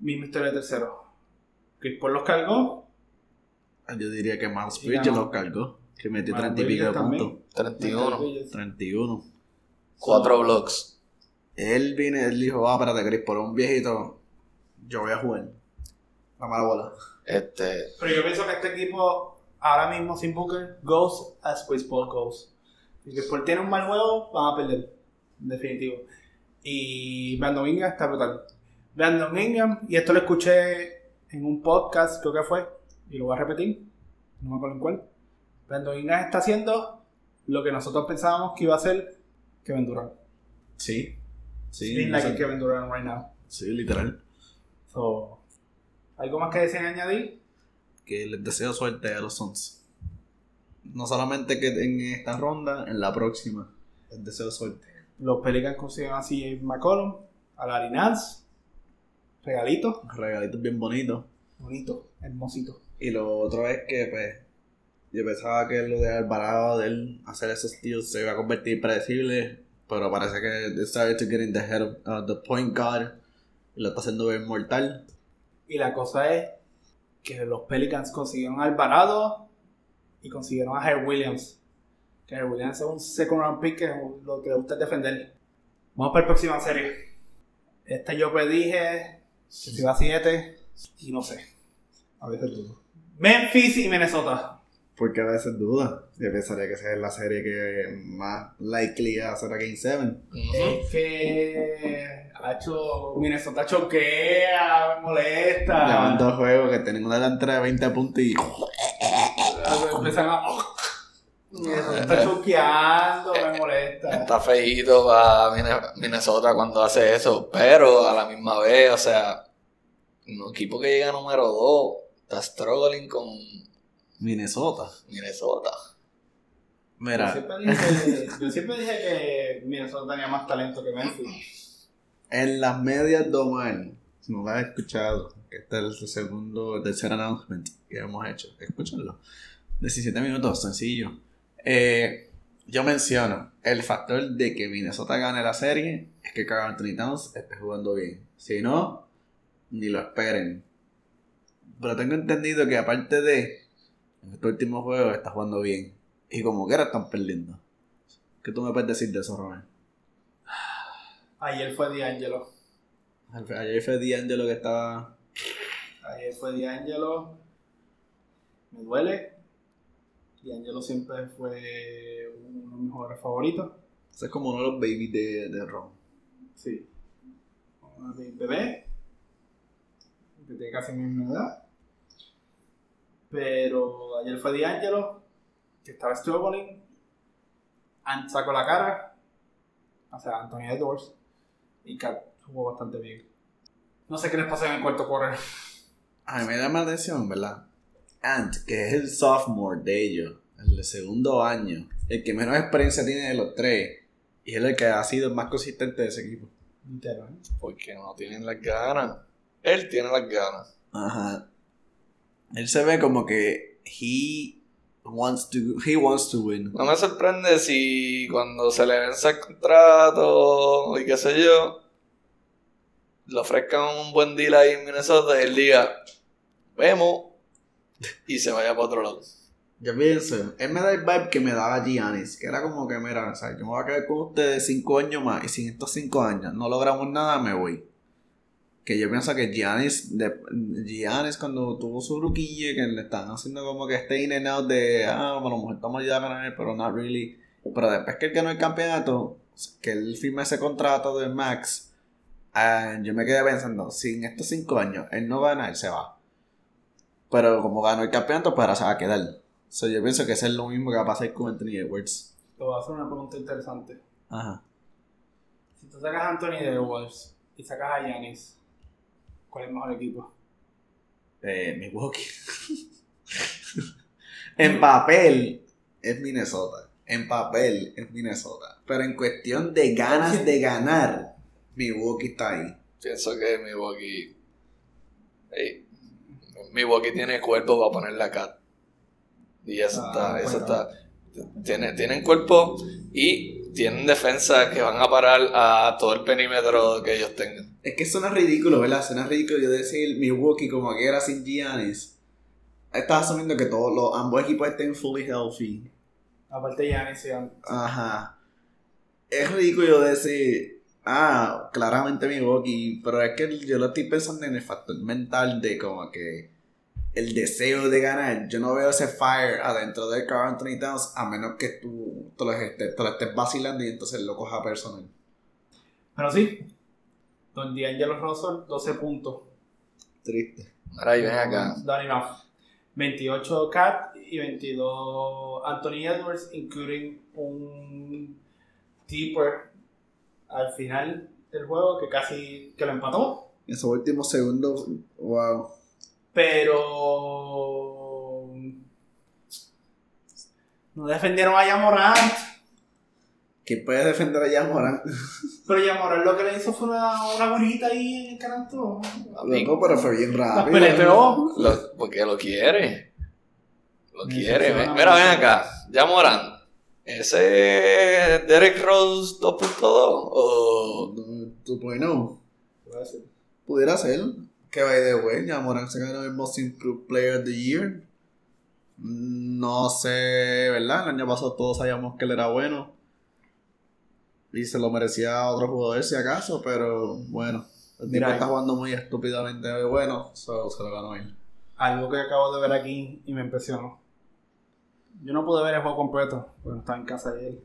S1: misma historia de tercero. Chris Paul los cargó.
S2: Yo diría que Miles Bridges los cargó. Que metió
S1: Miles
S2: 30 y pico puntos.
S3: 31.
S2: 31.
S3: Cuatro blocks.
S2: Él vino, él dijo, ah, espérate, Chris, por un viejito, yo voy a jugar. La bola.
S3: Este,
S1: Pero yo pienso que este equipo, ahora mismo sin Booker, goes as Chris Paul goes. Si Chris Paul tiene un mal juego, van a perder. En definitivo. Y Brandon Ingram está brutal. Brandon Ingram, y esto lo escuché en un podcast, creo que fue, y lo voy a repetir, no me acuerdo en cuál. Brandon Ingram está haciendo lo que nosotros pensábamos que iba a hacer Kevin Durant.
S2: Sí. Sí,
S1: like Kevin Durant right now.
S2: sí, literal.
S1: So, ¿Algo más que deseen añadir?
S2: Que les deseo suerte a los Suns. No solamente que en esta ronda, en la próxima. Les deseo suerte.
S1: Los Pelicans consiguen así a McCollum, a Larry Nance, regalito,
S2: Regalitos bien bonitos.
S1: bonito, hermosito.
S2: Y lo otro es que, pues, yo pensaba que lo de Alvarado, de él hacer esos steals, se iba a convertir predecible, pero parece que they started to get in the head of uh, the point guard y lo está haciendo ver mortal.
S1: Y la cosa es que los Pelicans consiguieron a Alvarado y consiguieron a Herb Williams. Que Herb Williams es un second round pick que es lo que le gusta defender. Vamos para la próxima serie. Esta yo predije que se iba a 7 y no sé. A veces dudo. Memphis y Minnesota.
S2: Porque a veces duda. Yo pensaría que esa es la serie que más likely a hacer a Game 7.
S3: ujú.
S1: Es que ha hecho Minnesota choquea, me molesta.
S2: Llevan dos juegos que tienen una delantera de 20 puntos y.
S1: Empiezan a. Minnesota está choqueando, me molesta.
S3: Está feíto para Minnesota cuando hace eso, pero a la misma vez, o sea, un equipo que llega número 2 está struggling con
S2: Minnesota.
S3: Minnesota.
S1: Yo
S2: Mira,
S1: siempre, dije, yo siempre dije que Minnesota tenía más talento que Memphis.
S2: en las medias de Omar, si no lo has escuchado, que este es el segundo, el tercer announcement que hemos hecho, escúchenlo. 17 minutos, sencillo. Eh, yo menciono el factor de que Minnesota gane la serie es que Carl Anthony Towns esté jugando bien. Si no, ni lo esperen. Pero tengo entendido que aparte de en este último juego está jugando bien. Y como que ahora están perdiendo. ¿Qué tú me puedes decir de eso, Román?
S1: Ayer fue D'Angelo.
S2: Ayer fue D'Angelo que estaba.
S1: Ayer fue D'Angelo. Me duele. D'Angelo siempre fue uno de mis mejores favoritos.
S2: Ese es como uno de los babies de, de Ron.
S1: Sí. Uno de. Que tiene casi mi misma edad. Pero ayer fue D'Angelo. Que estaba struggling. Ant sacó la cara. O sea, Anthony Edwards. Y Cat jugó bastante bien. No sé qué les pasa en el cuarto quarter.
S2: A mí me llama la atención, ¿verdad? Ant, que es el sophomore de ellos, el de segundo año, el que menos experiencia tiene de los tres, y es el que ha sido el más consistente de ese equipo.
S1: Entero, ¿eh?
S3: Porque no tienen las ganas. Él tiene las ganas.
S2: Ajá. Él se ve como que he wants to, he wants to win.
S3: No me sorprende si cuando se le vence el contrato y qué sé yo, le ofrezcan un buen deal ahí en Minnesota y él diga, vemos, y se vaya para otro lado.
S2: Yo pienso, él me da el vibe que me daba Giannis, que era como que, mira, o sea, yo me voy a quedar con ustedes cinco años más, y si en estos cinco años no logramos nada, me voy. Que yo pienso que Giannis, de, Giannis cuando tuvo su ruquille, que le están haciendo como que este in and out de, ah, bueno, mejor estamos ya a ganar, pero not really. Pero después que él ganó el campeonato, que él firma ese contrato de Max, ah, yo me quedé pensando, si en estos cinco años él no gana, él se va. Pero como ganó el campeonato, pues ahora se va a quedar. So, yo pienso que eso es lo mismo que va a pasar con Anthony Edwards.
S1: Te voy a hacer una pregunta interesante.
S2: Ajá.
S1: Si tú sacas a Anthony Edwards y sacas a Giannis, ¿cuál es el mejor equipo?
S2: Eh, Milwaukee. en papel es Minnesota. En papel es Minnesota. Pero en cuestión de ganas de ganar, Milwaukee está ahí.
S3: Pienso que Milwaukee. Ey, Milwaukee tiene cuerpo para ponerle a Cat. Y eso
S1: Ah,
S3: está, eso
S1: bueno.
S3: está. Tiene, tienen cuerpo y tienen defensa que van a parar a todo el perímetro que ellos tengan.
S2: Es que suena ridículo, ¿verdad? Suena ridículo yo decir Milwaukee como que era sin Giannis. Estás asumiendo que todos los ambos equipos estén fully healthy.
S1: Aparte Giannis y
S2: Ajá. Es ridículo yo decir, ah, claramente Milwaukee, pero es que yo lo estoy pensando en el factor mental de como que el deseo de ganar. Yo no veo ese fire adentro de Carl Anthony Towns a menos que tú te lo, estés, te lo estés vacilando y entonces lo cojas personal.
S1: Pero sí, Don D'Angelo Russell, 12 puntos.
S2: Triste.
S3: Ahora y ven acá.
S1: Enough. 28 Cat y 22 Anthony Edwards, including un Deeper al final del juego que casi que lo empató.
S2: Esos últimos segundos, wow.
S1: Pero no defendieron a Yamorant.
S2: ¿Quién puede defender a Jan Morant?
S1: Pero Yamorant lo que le hizo fue una, una burrita ahí en el canasto.
S2: Loco, pero fue bien rápido.
S1: peleteó.
S3: Lo- porque lo quiere. Lo
S1: Me
S3: quiere. Mira, ven acá. Ya Morán. ¿Ese es Derek Rose 2.2? O.
S2: Tú bueno, pudiera ser. Que by the way, Jan Morant se ganó el Most Improved Player of the Year. No sé, ¿verdad? El año pasado todos sabíamos que él era bueno. Y se lo merecía a otro jugador si acaso, pero bueno. El tipo está jugando muy estúpidamente bueno, so se lo ganó él.
S1: Algo que acabo de ver aquí y me impresionó. Yo no pude ver el juego completo, porque estaba en casa de él.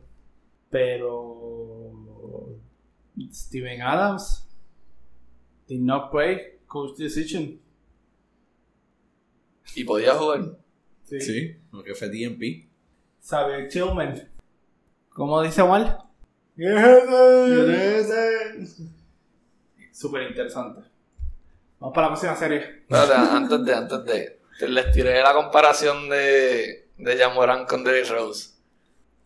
S1: Pero Steven Adams did not play coach decision.
S3: Y podía jugar.
S1: Sí.
S2: Sí, porque fue DMP.
S1: Xavier Tillman. ¿Cómo dice Juan? Súper interesante. Vamos para la próxima serie.
S3: Espérate, antes de, antes de. te- Les tiré la comparación de, de Jamoran con Derrick Rose.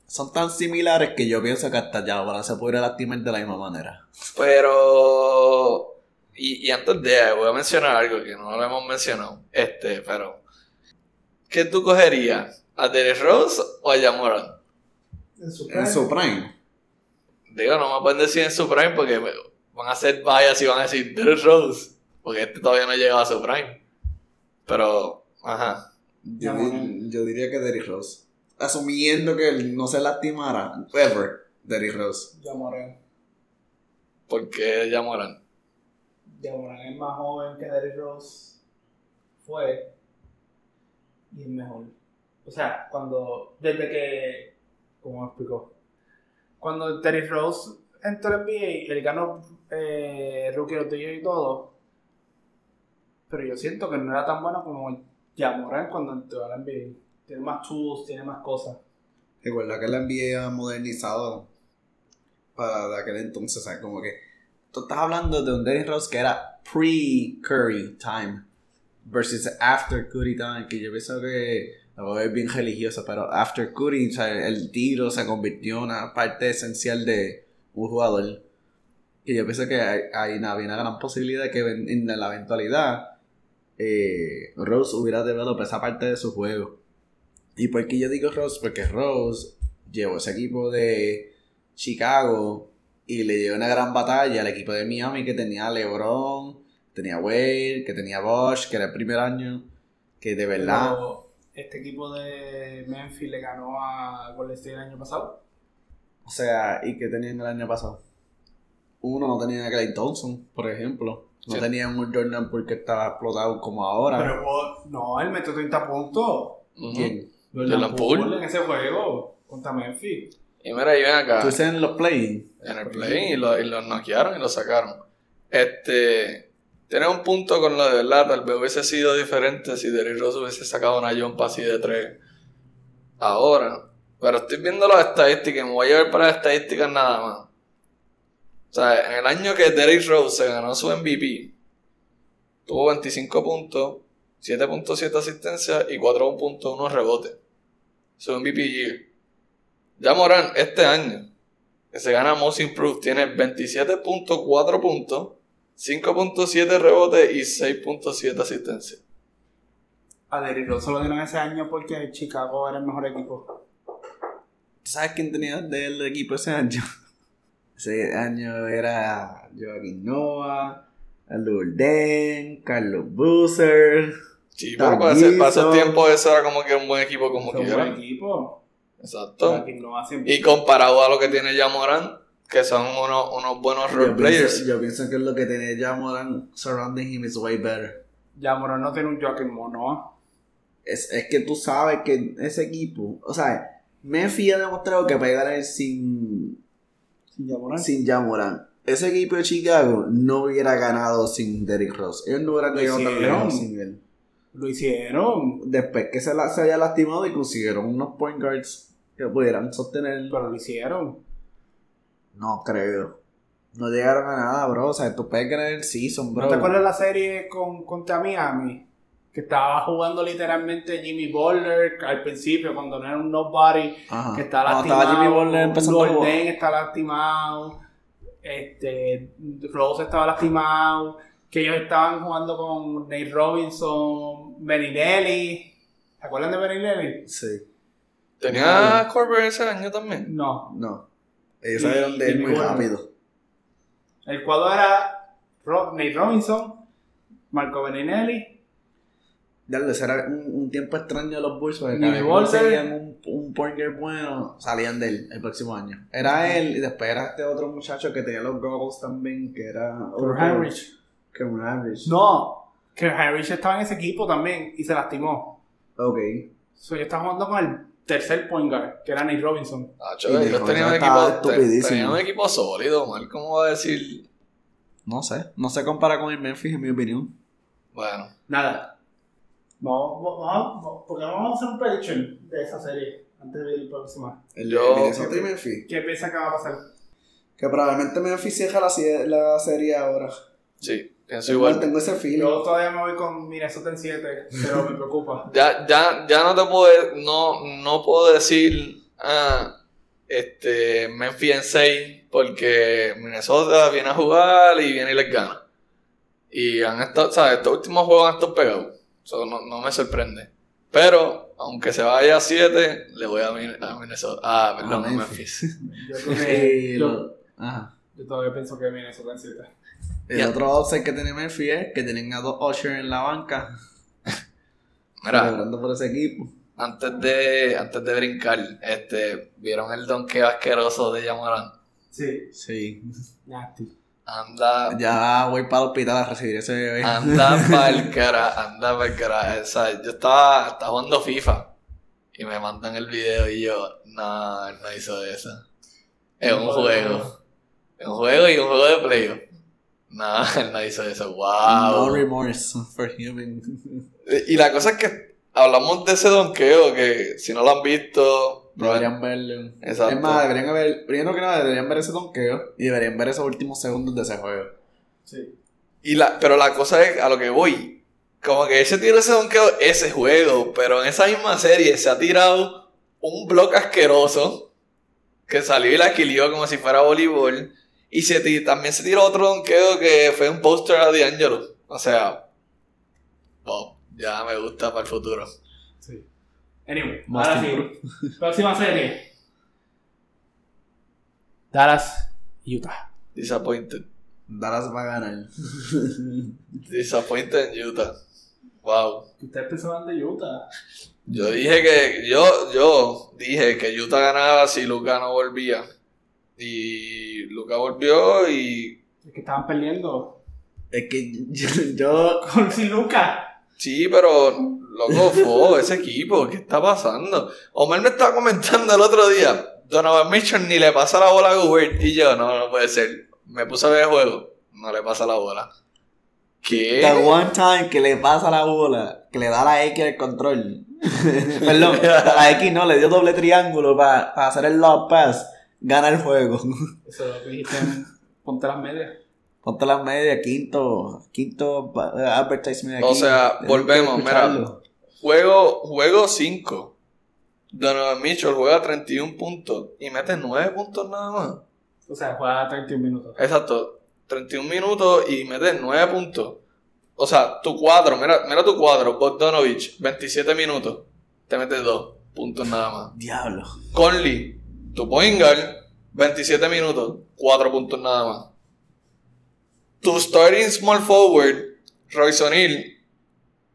S2: Son tan similares que yo pienso que hasta ya ahora se pudiera lastimar de la misma manera.
S3: Pero. Y, y antes de, voy a mencionar algo que no lo hemos mencionado. Este, pero. ¿Qué tú cogerías? ¿A Derrick Rose o a Jamoran?
S1: En su
S2: En su prime.
S3: Digo, no me pueden decir en su prime porque van a ser bias y van a decir Derrick Rose. Porque este todavía no ha llegado a su prime. Pero, ajá.
S2: Yo, diría que Derrick Rose. Asumiendo que él no se lastimara. Ever. Derrick Rose.
S1: Ya Morán.
S3: Porque ya Morán.
S1: Ya Morán es más joven que Derrick Rose fue. Y es mejor. O sea, cuando. Desde que. ¿Cómo me explicó? Cuando Derrick Rose entró en NBA, él ganó eh, Rookie of the Year y todo. Pero yo siento que no era tan bueno como Yamoran cuando entró a la NBA. Tiene más tools, tiene más cosas.
S2: Recuerda que la NBA ha modernizado para de aquel entonces, ¿sabes? Como que tú estás hablando de un Derrick Rose que era pre-Curry time versus after Curry time, que yo pienso que a ver bien religiosa, pero after Curry, el tiro se convirtió en una parte esencial de un jugador. Y yo pienso que hay, hay una, una gran posibilidad de que en, en la eventualidad eh, Rose hubiera developado esa parte de su juego. ¿Y por qué yo digo Rose? Porque Rose llevó ese equipo de Chicago y le dio una gran batalla al equipo de Miami que tenía a LeBron, tenía Wade, que tenía Bosch, que era el primer año, que de verdad...
S1: Pero este equipo de Memphis le ganó a Golden State el año pasado.
S2: O sea, ¿y qué tenían el año pasado? Uno no tenía a Clay Thompson, por ejemplo. No
S3: Sí.
S2: tenía un Jordan porque estaba explotado como ahora.
S1: Pero vos- no, él metió 30 puntos.
S2: ¿Quién?
S3: Jordan Poole.
S1: en ese juego contra Memphis.
S3: Y mira, y ven acá.
S2: Tú en los play
S3: en el play y lo, y lo noquearon y lo sacaron. Este. Tiene un punto con lo de verdad. Tal vez hubiese sido diferente si Derrick Rose hubiese sacado una jump así de 3 ahora. Pero estoy viendo las estadísticas me voy a llevar para las estadísticas nada más. O sea, en el año que Derrick Rose se ganó su MVP, tuvo 25 puntos, 7.7 asistencias y 4.1 rebotes. Su MVP year. Ya Morán, este año, que se gana Most Improved, tiene 27.4 puntos, 5.7 rebotes y 6.7 asistencias.
S1: A Derrick Rose solo dieron ese año porque Chicago era el mejor equipo.
S2: ¿Tú sabes quién tenía del equipo ese año? Ese año era Joaquín Noah, Lourdes, Carlos Boozer.
S3: Sí, pero para, ese- para esos
S2: Taguizo.
S3: tiempos eso era como que un buen equipo como
S1: Fue un buen equipo.
S3: Exacto.
S1: No
S3: Y comparado a lo que tiene ya Morán, que son unos, unos buenos role
S2: Yo
S3: players.
S2: pienso, yo pienso que lo que tenía ya Moran surrounding him is way better.
S1: Ya Morán no tiene un Joaquin Mono.
S2: Es, es que tú sabes que ese equipo, o sea, Memphis ha demostrado que puede ganar sin,
S1: Sin Ya Morán.
S2: sin Jamoran. Ese equipo de Chicago no hubiera ganado sin Derrick Rose. Ellos no hubieran lejos sin él.
S1: Lo hicieron.
S2: Después que se, la- se haya lastimado y consiguieron unos point guards que pudieran sostener.
S1: Pero lo hicieron.
S2: No creo. No llegaron a nada, bro. O sea, tú puedes ganar el season, bro.
S1: ¿No te acuerdas la serie con, contra Miami? Que estaba jugando literalmente Jimmy Butler al principio, cuando no era un nobody,
S2: Ajá.
S1: que está
S2: Cuando
S1: lastimado.
S2: estaba Jimmy Butler empezando a jugar.
S1: Está lastimado. Este, Rose estaba lastimado. Que ellos estaban jugando con Nate Robinson, Beninelli. ¿Se acuerdan de Beninelli?
S2: Sí.
S3: ¿Tenía a Corbett ese año también?
S1: No.
S2: No. Ellos salieron de él muy
S1: bueno.
S2: rápido.
S1: El cuadro era Ro- Nate Robinson, Marco Beninelli.
S2: Ya ese era un, un tiempo extraño de los Bulls porque cada vez un, un point guard bueno, salían de él el próximo año. Era él y después era este otro muchacho que tenía los goggles también, que era...
S1: Por Heinrich.
S2: Kevin Heinrich.
S1: No, que Heinrich estaba en ese equipo también y se lastimó.
S2: Ok.
S1: So, yo estaba jugando con el tercer point guard, que era Nate Robinson.
S3: Ah,
S2: Y
S3: yo, ellos tenían un equipo,
S2: estupidísimo.
S3: tenían un equipo sólido, mal. ¿Cómo va a decir?
S2: No sé. No se compara con el Memphis en mi opinión.
S3: Bueno,
S1: Nada. Vamos, vamos, vamos, porque vamos a hacer un prediction de esa serie antes de ir la próxima.
S2: El
S3: Yo-
S2: de Minnesota y Memphis.
S1: ¿Qué piensan que va a pasar?
S2: Que probablemente Memphis cierra la serie ahora.
S3: sí, pienso
S2: Igual
S3: igual.
S2: tengo ese feeling.
S1: Yo todavía me voy con Minnesota en 7, pero me preocupa.
S3: Ya, ya, ya no te puedo, no, no puedo decir ah, este, Memphis en 6 porque Minnesota viene a jugar y viene y les gana. Y han estado, ¿sabes? Estos últimos juegos han estado pegados. So, no, no me sorprende. Pero, aunque se vaya a 7, le voy a, Min- a Minnesota. Ah, perdón,
S2: A Memphis.
S3: Memphis.
S1: Yo creo que. yo todavía pienso que Minnesota en 7.
S2: El otro upside que tiene Memphis es que tienen a dos Usher en la banca.
S3: Mira,
S2: Celebrando por ese equipo.
S3: antes de, antes de brincar, este, ¿vieron el donkeo asqueroso de Yamoran?
S1: Sí.
S2: Sí.
S1: Nasty.
S3: Anda,
S2: Ya voy para el hospital a recibir ese bebé.
S3: anda pa'l cara, anda pa'l cara. O sea, yo estaba, estaba jugando FIFA y me mandan el video y yo, no, él no hizo eso. Es un juego. Es un juego y un juego de playoff. No, él no hizo eso.
S2: No
S3: Wow.
S2: remorse for human.
S3: Y la cosa es que hablamos de ese donkeo que si no lo han visto,
S2: Deberían verlo.
S3: Exacto.
S2: Es más, deberían ver, primero que nada, deberían ver ese donqueo y deberían ver esos últimos segundos de ese juego.
S1: Sí.
S3: Y la, pero la cosa es a lo que voy. Como que ese tiro ese donkeo, ese juego, pero en esa misma serie se ha tirado un bloque asqueroso que salió y la quilió como si fuera voleibol. Y se también se tiró otro donkeo que fue un póster a D'Angelo. O sea, wow, ya me gusta para el futuro.
S1: Sí. Anyway,
S2: Most
S1: ahora sí. Próxima serie. Dallas, Utah.
S3: Disappointed.
S2: Dallas va a ganar.
S3: Disappointed en Utah. Wow.
S1: Ustedes pensaban de Utah.
S3: Yo dije que. Yo, yo dije que Utah ganaba si Luca no volvía. Y Luca volvió y.
S1: Es que estaban perdiendo.
S2: es que yo, yo-
S1: Con sin Lucas.
S3: Sí, pero. Loco, fue ese equipo. ¿Qué está pasando? Omar me estaba comentando el otro día. Donovan Mitchell ni le pasa la bola a Gobert. Y yo, no, no puede ser. Me puse a ver el juego. No le pasa la bola. ¿Qué?
S2: The one time que le pasa la bola, que le da la X al control. Perdón, la X no, le dio doble triángulo para hacer el lob pass. Gana el juego.
S1: Eso es lo que dijiste. en Ponte las medias.
S2: Ponte las medias, quinto, quinto eh, advertisement aquí.
S3: O sea, volvemos, mira. Juego, juego 5. Donovan Mitchell juega 31 puntos y mete 9 puntos nada más.
S1: O sea, juega 31 minutos.
S3: Exacto. 31 minutos y mete 9 puntos. O sea, tu cuadro, mira, mira tu cuadro, Bogdanovich, 27 minutos. Te mete 2 puntos nada más.
S2: Diablo.
S3: Conley, tu point guard, 27 minutos, 4 puntos nada más. Tu starting small forward, Royce O'Neal,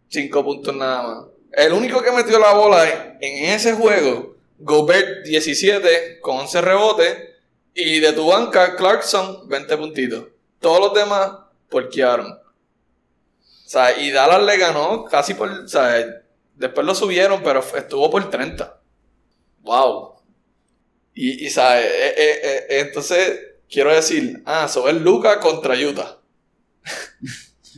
S3: 5 puntos nada más. El único que metió la bola en, ese juego, Gobert 17 con 11 rebotes. Y de tu banca, Clarkson 20 puntitos. Todos los demás porquearon. O sea, y Dallas le ganó casi por. O sea, después lo subieron, pero estuvo por 30. Wow. Y, y ¿sabes? Eh, eh, eh, entonces, quiero decir, ah, sobre Luca contra Utah.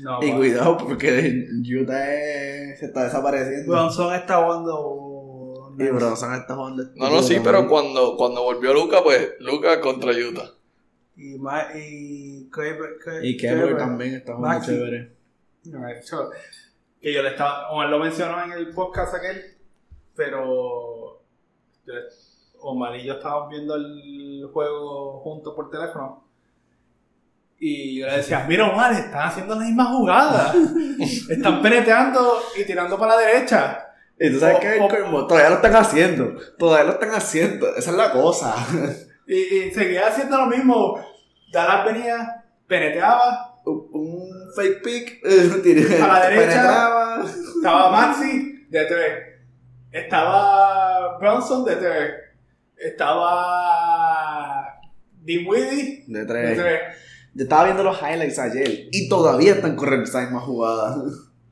S1: No,
S2: Y cuidado porque Utah es- se está desapareciendo.
S1: Bronson está jugando.
S2: y Bronson está jugando.
S3: No, no, sí, pero cuando, cuando volvió Luca, pues Luca contra Utah.
S1: Y, Ma- y, Kleber-
S2: Y
S1: Kleber.
S2: también está jugando
S1: Maxi.
S2: chévere.
S1: No, eso, que yo le estaba, Omar lo mencionó en el podcast aquel, pero yo, Omar y yo estábamos viendo el juego juntos por teléfono y yo le decía, mira Omar, están haciendo la misma jugada, están penetrando y tirando para la derecha.
S2: Y tú sabes que todavía lo están haciendo. Todavía lo están haciendo. Esa es la cosa.
S1: Y, y seguía haciendo lo mismo. Dallas venía, penetreaba,
S2: un un fake pick. eh,
S1: A la derecha.
S2: Penetraba.
S1: Estaba Maxi de tres. Estaba Bronson de tres. Estaba Dinwiddie
S2: De
S1: de
S2: tres.
S1: tres.
S2: Yo estaba viendo los highlights ayer y todavía están corriendo esa misma jugada.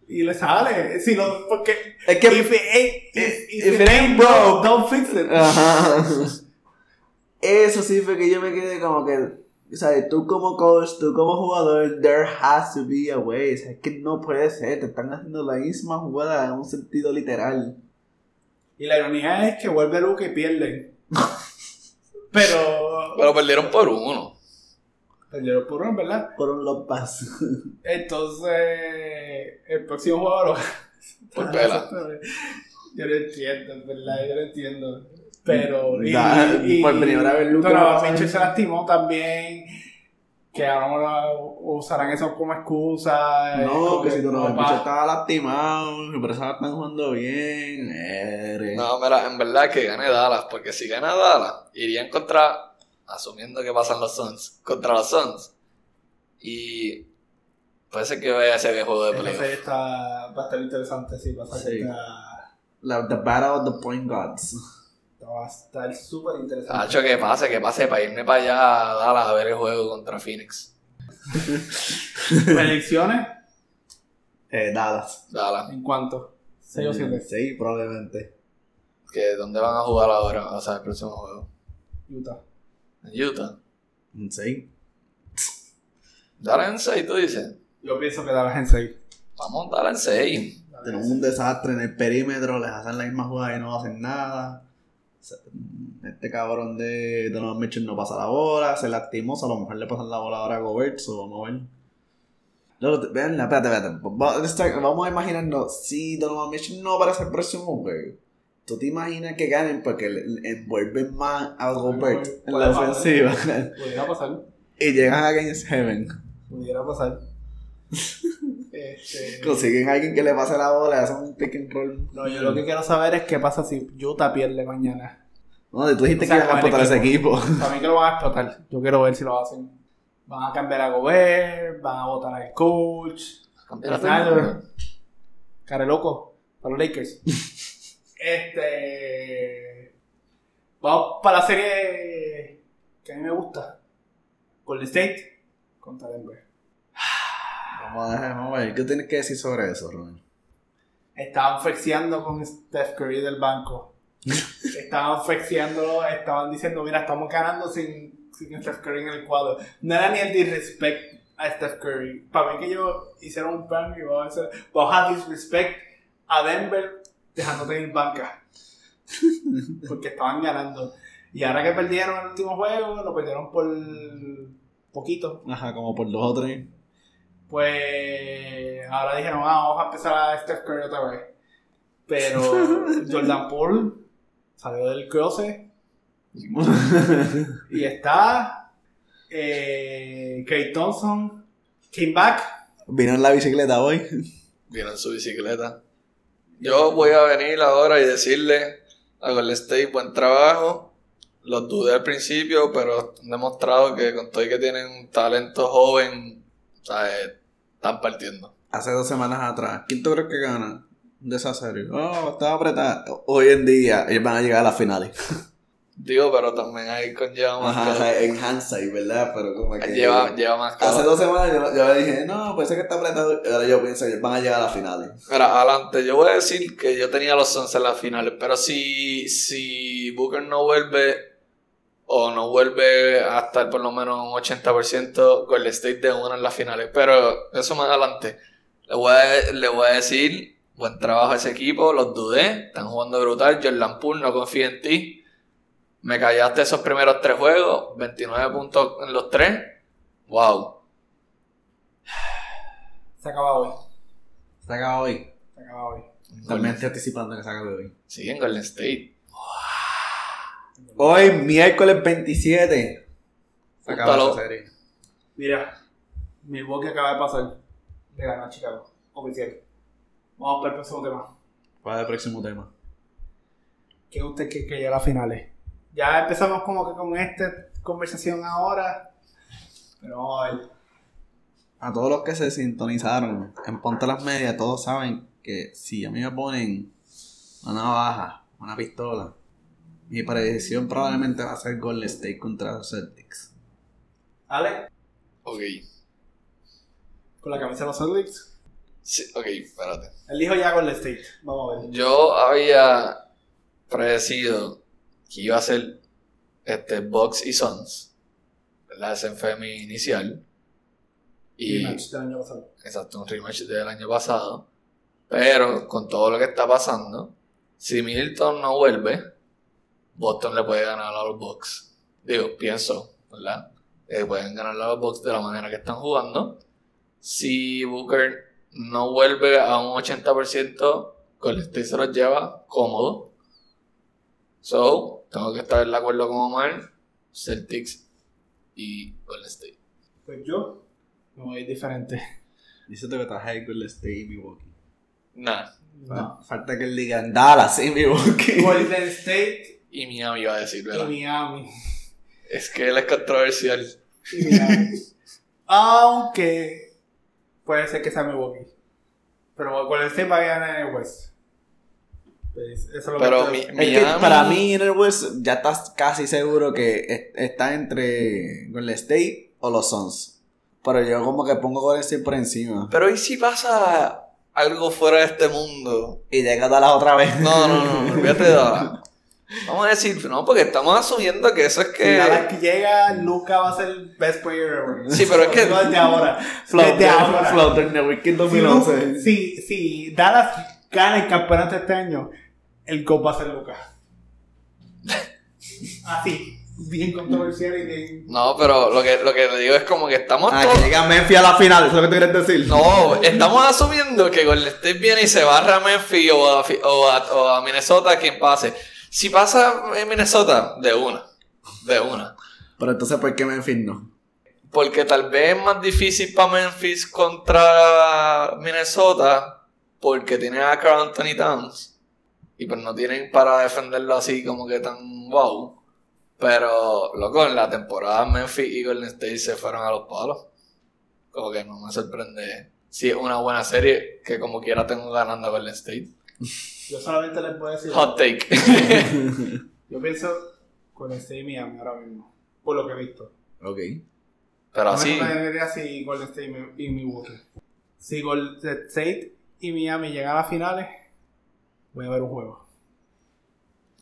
S1: Y le sale. Si no, porque.
S2: Es que.
S1: if it ain't, if, if
S2: if
S1: it ain't broke. don't fix it.
S2: Ajá. Eso sí fue que yo me quedé como que. O sea, tú como coach, tú como jugador, there has to be a way. O sea, es que no puede ser. Te están haciendo la misma jugada en un sentido literal.
S1: Y la ironía es que vuelve Luke y pierden. Pero.
S3: Pero perdieron por uno.
S1: Perdieron por uno, ¿verdad?
S2: Por un low pass.
S1: Entonces. El próximo juego lo.
S3: Por pela.
S1: Yo no entiendo, en verdad, yo no entiendo. Pero. Y,
S2: Da-
S1: y-
S2: por primera vez pasar
S1: Mitchell
S2: eso.
S1: se lastimó también. Que ahora usarán eso como excusa. eh,
S2: No,
S1: como
S2: que si Donovan
S1: pa-
S2: Mitchell estaba lastimado, por eso ahora están jugando bien. eres.
S3: No, mira, en verdad que gane Dallas, porque si gana Dallas, irían contra, asumiendo que pasan los Suns, contra los Suns. Y puede ser que vaya ese juego de playoff.
S1: está, va a estar interesante, sí, va a, estar-
S2: Sí.
S1: está-
S2: La, the Battle of the Point Gods.
S1: Va a estar súper interesante.
S3: Hacho, que pase, que pase para irme para allá a Dallas a ver el juego contra Phoenix.
S1: ¿Predicciones?
S2: Eh, Dallas.
S3: Dallas.
S1: ¿En cuánto? ¿6 o 7?
S2: Sí, probablemente.
S3: Que ¿Dónde van a jugar ahora? O sea, el próximo juego.
S1: Utah.
S3: En Utah.
S2: Sí.
S3: Dallas en 6, tú dices.
S1: Yo pienso que Dallas en 6.
S3: Vamos a Dallas en 6.
S2: Tenemos un desastre en el perímetro, les hacen la misma jugada y no hacen nada. Este cabrón de Donovan Mitchell no pasa la bola, se lastimó, a lo mejor le pasan la bola ahora a Gobert, so vamos a ver. Te- vean, espérate, espérate. Vamos a imaginarnos, si Donovan Mitchell no aparece el próximo juego, ¿tú te imaginas que ganen porque envuelven más a Gobert en la ofensiva?
S1: Pudiera pasar.
S2: y llegan a Against Heaven,
S1: Pudiera pasar. Este,
S2: consiguen a alguien que le pase la bola, hacen un pick and roll.
S1: no, yo lo que quiero saber es qué pasa si Utah pierde mañana.
S2: No, tú dijiste
S1: O sea,
S2: que iban a explotar ese equipo.
S1: Para mí que lo van a explotar. Yo quiero ver si lo hacen. Van a cambiar a Gobert, van a votar al coach.
S3: Mundo.
S1: Care loco. Para los Lakers. este. Vamos para la serie que a mí me gusta. Golden State contra Denver.
S2: Vamos a ver, ¿qué tienes que decir sobre eso, Rubén?
S1: Estaban flexeando con Steph Curry del banco. estaban flexeándolo, estaban diciendo, mira, estamos ganando sin, sin Steph Curry en el cuadro. No era ni el disrespect a Steph Curry. Para mí que ellos hicieron un plan y vamos a, hacer, vamos a disrespect a Denver dejándote en banca. Porque estaban ganando. Y ahora que perdieron el último juego, lo perdieron por poquito.
S2: Ajá, como por dos o tres.
S1: Pues ahora dijeron, ah, vamos a empezar a Steph Curry otra vez. Pero Jordan Poole salió del closet y está eh, Kate Thompson came back.
S2: Vino en la bicicleta hoy.
S3: Vino en su bicicleta. Yo voy a venir ahora y decirle a Golden State buen trabajo. Los dudé al principio, pero han demostrado que con todo y que tienen un talento joven, ¿sabes? Están partiendo.
S2: Hace dos semanas atrás. ¿Quién tú crees que gana de esa serie? Oh, estaba apretada. Hoy en día, ellos van a llegar a las finales.
S3: Digo, pero también ahí conlleva más
S2: Ajá,
S3: cosas.
S2: en hindsight, ¿verdad? Pero como que...
S3: Lleva, lleva más
S2: Hace
S3: cosas.
S2: dos semanas yo, yo dije, no, parece que está apretado. Ahora yo pienso que van a llegar a las finales.
S3: Mira, adelante, yo voy a decir que yo tenía los 11 en las finales, pero si, si Booker no vuelve o no vuelve a estar por lo menos un 80%, Golden State de una en las finales. Pero eso más adelante. Le voy a, le voy a decir, buen trabajo a ese equipo, los dudé, están jugando brutal. Jordan Poole, no confío en ti. Me callaste esos primeros tres juegos, 29 puntos en los tres. Wow.
S1: Se acaba hoy.
S2: Se acaba hoy.
S1: Se acaba hoy.
S2: Estoy anticipando que se acabe hoy.
S3: Sí, en Golden State.
S2: Hoy, miércoles 27. Se acaba esa serie.
S1: Mira, Milwaukee acaba de pasar. Le ganó a Chicago. Oficial. Vamos para el próximo tema.
S2: ¿Cuál es el próximo tema?
S1: ¿Qué usted cree que llega a las finales? Ya empezamos como que con esta conversación ahora. Pero vamos a ver.
S2: A todos los que se sintonizaron en Ponte las Medias, todos saben que si a mí me ponen una navaja, una pistola, mi predicción probablemente va a ser Golden State contra los Celtics.
S1: Ale,
S3: Ok.
S1: con la camisa de los Celtics.
S3: Sí, ok, espérate.
S1: Él dijo ya Golden State. Vamos a ver.
S3: Yo había predecido que iba a ser este Bucks y Suns. ¿Verdad? Ese fue mi inicial. Y
S1: Rematch del año pasado.
S3: exacto, un rematch del año pasado. Pero con todo lo que está pasando, si Milton no vuelve, Boston le puede ganar a los Bucks. Digo, pienso, ¿verdad? Eh, pueden ganar a los Bucks de la manera que están jugando. Si Booker no vuelve a un 80%, Golden State se los lleva cómodo. So, tengo que estar de acuerdo con Omar, Celtics y Golden State.
S1: Pues yo me voy diferente.
S2: Dice que high Golden State y Milwaukee.
S3: Nah.
S1: No.
S2: Falta que él diga Dallas y Milwaukee.
S1: Golden State
S3: Y Miami iba a decir,
S1: y
S3: ¿verdad?
S1: Miami.
S3: Es que él es controversial.
S1: Y Miami. Aunque puede ser que sea Milwaukee. Pero Golden State va a ganar en el West. Pues, eso es lo
S3: Pero
S1: que
S3: mi-.
S2: Es que para mí en el West ya estás casi seguro que es- está entre Golden State o los Suns. Pero yo como que pongo Golden State por encima.
S3: Pero ¿y si pasa algo fuera de este mundo?
S2: Y llega Dallas otra vez.
S3: No, no, no, no, olvídate de Dallas. Vamos a decir, no, porque estamos asumiendo que eso es que...
S1: Dallas llega, Luca va a ser el best player ever.
S3: Sí, pero es que-
S1: No desde ahora.
S2: Floater,
S1: desde ahora.
S2: Floater Network en
S1: Si,
S2: 2011.
S1: Lu- si, si Dallas gana el campeonato este año, el GOAT va a ser Luca. Así, bien controversial y bien...
S3: No, pero lo que, lo que le digo es como que estamos
S2: Ah,
S3: todos...
S2: que llega Memphis a la final, eso es lo que tú quieres decir.
S3: No, estamos asumiendo que Golden State viene y se barra a Memphis o a, o a, o a Minnesota, quien pase. Si pasa en Minnesota, de una. De una.
S2: Pero entonces, ¿por qué Memphis no?
S3: Porque tal vez es más difícil para Memphis contra Minnesota porque tienen a Carl Anthony Towns y pues no tienen para defenderlo así como que tan wow. Pero, loco, en la temporada Memphis y Golden State se fueron a los palos. Como que no me sorprende. Si es una buena serie, que como quiera tengo ganando a Golden State.
S1: Yo solamente les puedo decir...
S3: Hot take.
S1: Yo pienso con State y Miami ahora mismo, por lo que he visto.
S2: Ok.
S3: Pero
S1: No me
S3: así,
S1: si Golden State y Mi- y Milwaukee. Si Golden State y Miami llegan a las finales, voy a ver un juego.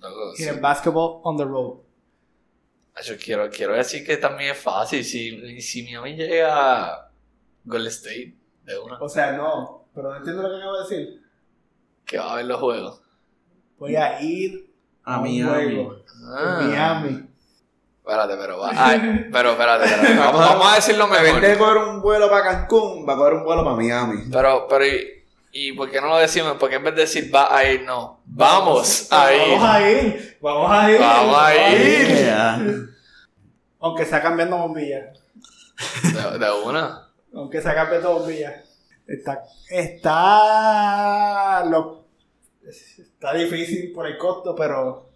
S3: loco, sí.
S1: Y el basketball on the road.
S3: Yo quiero, quiero decir que también es fácil. Si, si Miami llega a Golden State de una,
S1: O sea, no, pero no entiendo lo que acabo de decir.
S3: Que va a ver los juegos.
S1: Voy a ir
S2: A Miami.
S3: Ah.
S1: Miami.
S3: Espérate, pero va. Ay, pero espérate, espérate. Vamos, vamos a decirlo
S2: En vez de
S3: mejor.
S2: coger un vuelo para Cancún, va a coger un vuelo para Miami.
S3: Pero, pero, ¿y, y por qué no lo decimos? Porque en vez de decir va a ir, no. Vamos a ir.
S1: Vamos a ir. Vamos a ir.
S3: Vamos a ir.
S2: Yeah.
S1: Aunque sea cambiando bombillas.
S3: De, de una.
S1: Aunque sea cambiando bombillas. Está. Está. Lo, está difícil por el costo, pero.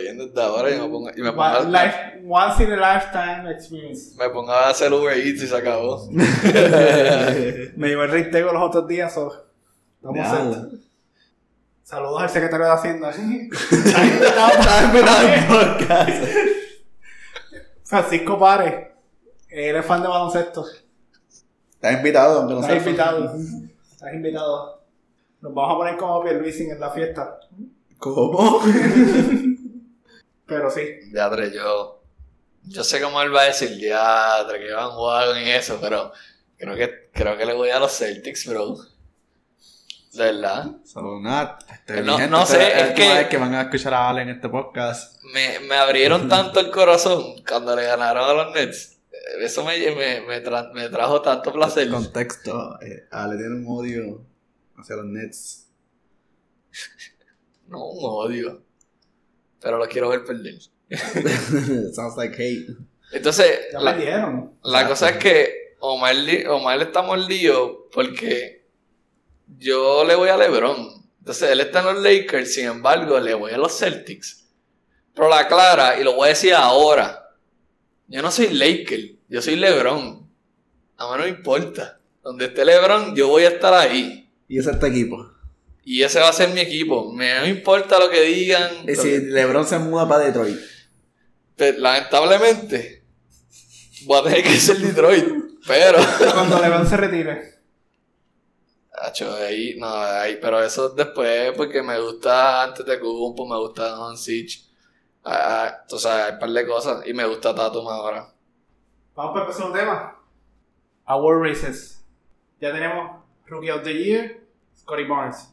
S3: Bien desde ahora y me pongo, y me pongo, a,
S1: life- once in a lifetime experience.
S3: me pongo a hacer Uber Eats y se acabó.
S1: Me llevé el Rintego los otros días. So, estamos. Saludos al secretario de Hacienda. Francisco Párez. Él es fan de baloncesto.
S2: Estás invitado, aunque no
S1: Estás invitado. Estás invitado. Nos vamos a poner como Pierluisi en la fiesta.
S2: ¿Cómo?
S1: Pero sí.
S3: Diadre, yo. Yo sé cómo él va a decir, diadre, que van Wagon y eso, pero creo que, creo que le voy a los Celtics, bro. De verdad.
S2: So, nada, este,
S3: No-
S2: gente,
S3: no sé,
S2: es
S3: es que-
S2: vez que van a escuchar a Ale en este podcast.
S3: Me, me abrieron tanto el corazón cuando le ganaron a los Nets. Eso me, me, me, tra- me trajo tanto placer.
S2: El contexto, eh, Ale tiene un odio hacia los Nets.
S3: No, un odio. Pero lo quiero ver perder.
S2: Sounds like hate.
S3: Entonces,
S1: Ya
S3: la,
S1: perdieron.
S3: la cosa es que Omar, Omar está mordido porque yo le voy a LeBron. Entonces, él está en los Lakers, sin embargo, le voy a los Celtics. Pero la clara, y lo voy a decir ahora, yo no soy Laker, yo soy LeBron. A mí no me importa. Donde esté LeBron, yo voy a estar ahí.
S2: Y ese es este equipo.
S3: Y ese va a ser mi equipo. Me no importa lo que digan.
S2: Y
S3: lo
S2: si
S3: que-
S2: LeBron se muda para Detroit.
S3: Pero, lamentablemente, voy a tener que ser Detroit. Pero.
S1: Cuando LeBron se retire.
S3: Acho, ahí, no, ahí, pero eso después, porque me gusta antes de Kumpo, me gusta Don Siege. Ah, ah, entonces hay un par de cosas. Y me gusta Tatum ahora.
S1: Vamos para el próximo tema. Award Races. Ya tenemos Rookie of the Year, Scotty Barnes.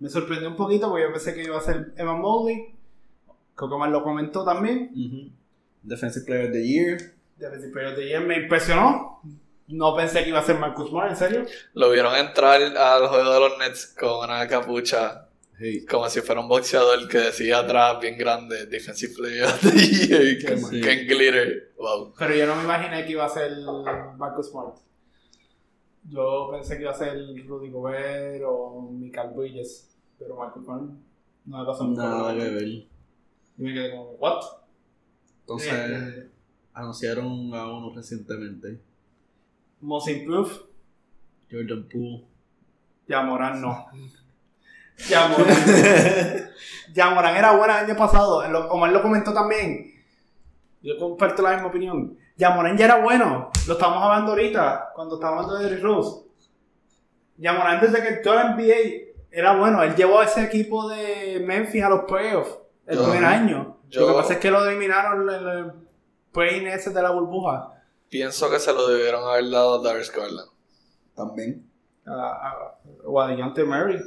S1: Me sorprendió un poquito porque yo pensé que iba a ser Evan Mobley. Más lo comentó también.
S2: Defensive Player of the Year.
S1: Defensive Player of the Year me impresionó. No pensé que iba a ser Marcus Smart, en serio.
S3: Lo vieron entrar al juego de los Nets con una capucha
S2: Sí.
S3: Como si fuera un boxeador que decía atrás, bien grande, Defensive Player of the Year. Ken Glitter. Wow.
S1: Pero yo no me imaginé que iba a ser Marcus Smart. Yo pensé que iba a ser Rudy Gobert o Michael Bridges. Pero Marcus Smart no me pasó
S2: Nada que ver.
S1: Y me quedé como, ¿what?
S2: Entonces,
S1: Este,
S2: anunciaron a uno recientemente.
S1: Most Improved,
S2: Jordan Poole.
S1: Yamoran no. Yamoran. Yamoran era buena el año pasado. Omar lo comentó también. Yo comparto la misma opinión. Yamoran ya era bueno. Lo estábamos hablando ahorita, cuando estábamos hablando de Derrick Rose. Yamoran desde que entró a la NBA era bueno. Él llevó a ese equipo de Memphis a los playoffs el
S3: Yo-
S1: primer año. Lo que pasa es que lo eliminaron en el play ese de la burbuja.
S3: Pienso que se lo debieron haber dado a Darius Garland.
S2: También.
S1: A, a, o a DeJounte Murray.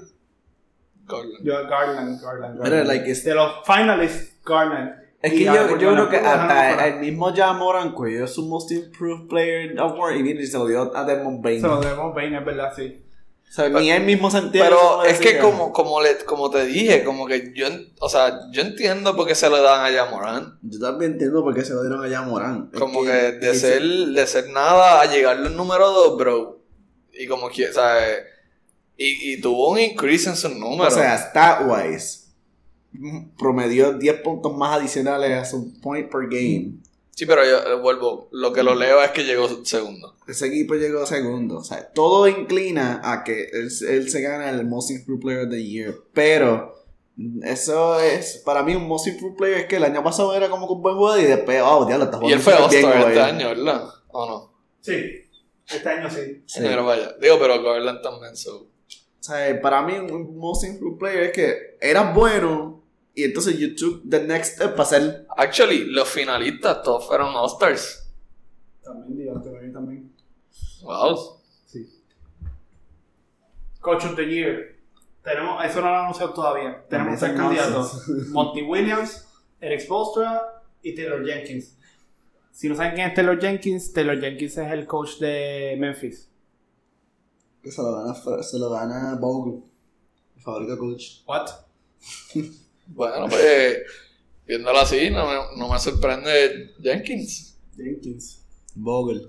S3: Garland.
S1: Yo, Garland, Garland,
S2: Mira,
S1: Garland.
S2: like, es-
S1: de los finalists, Garland.
S2: Es que
S1: a
S2: yo, yo creo que hasta el mismo Jamoran cogió su Most Improved Player Award y viene y se lo dio a Desmond Bain.
S1: Se lo debemos Bain, es verdad, sí.
S2: O sea, ni él mismo sentía
S3: Pero
S2: eso,
S3: es que como, como, le, como te dije, como que yo, o sea, yo entiendo por qué se lo dan a Yamoran.
S2: Yo también entiendo por qué se lo dieron a Jamoran. Es
S3: Como que de ser, de ser nada a llegar al número 2, bro. Y como que, ¿sabes? Y, y tuvo un increase en sus
S2: O
S3: números.
S2: sea, stat-wise, promedió 10 puntos más adicionales a su point per game.
S3: sí, pero yo eh, vuelvo. Lo que lo leo es que llegó segundo.
S2: Ese equipo llegó segundo. O sea, todo inclina a que él, él se gana el Most Improved Player of the Year. Pero eso es, para mí, un Most Improved Player es que el año pasado era como que un buen jugador y después, oh, diablo, está
S3: Y
S2: jugando
S3: él fue
S2: güey.
S3: este año, ¿verdad? ¿O no?
S1: Sí. Este año sí.
S2: Sí.
S3: Pero vaya. Digo, pero Garland también, so.
S2: O sea, para mí un Most Improved Player es que eras bueno y entonces you took the next step para ser...
S3: Actually, los finalistas todos fueron All-Stars.
S1: También, Murray también.
S3: Wow.
S1: Sí. Coach of the Year. Tenemos, eso no lo han anunciado todavía. Tenemos tres candidatos. Monty Williams, Eric Spoelstra y Taylor Jenkins. Si no saben quién es Taylor Jenkins, Taylor Jenkins es el coach de Memphis.
S2: Que se lo gana, se lo gana Bogle, el favorito coach.
S1: What?
S3: Bueno, pues, viéndolo así, no me, no me sorprende Jenkins.
S1: Jenkins.
S2: Bogle.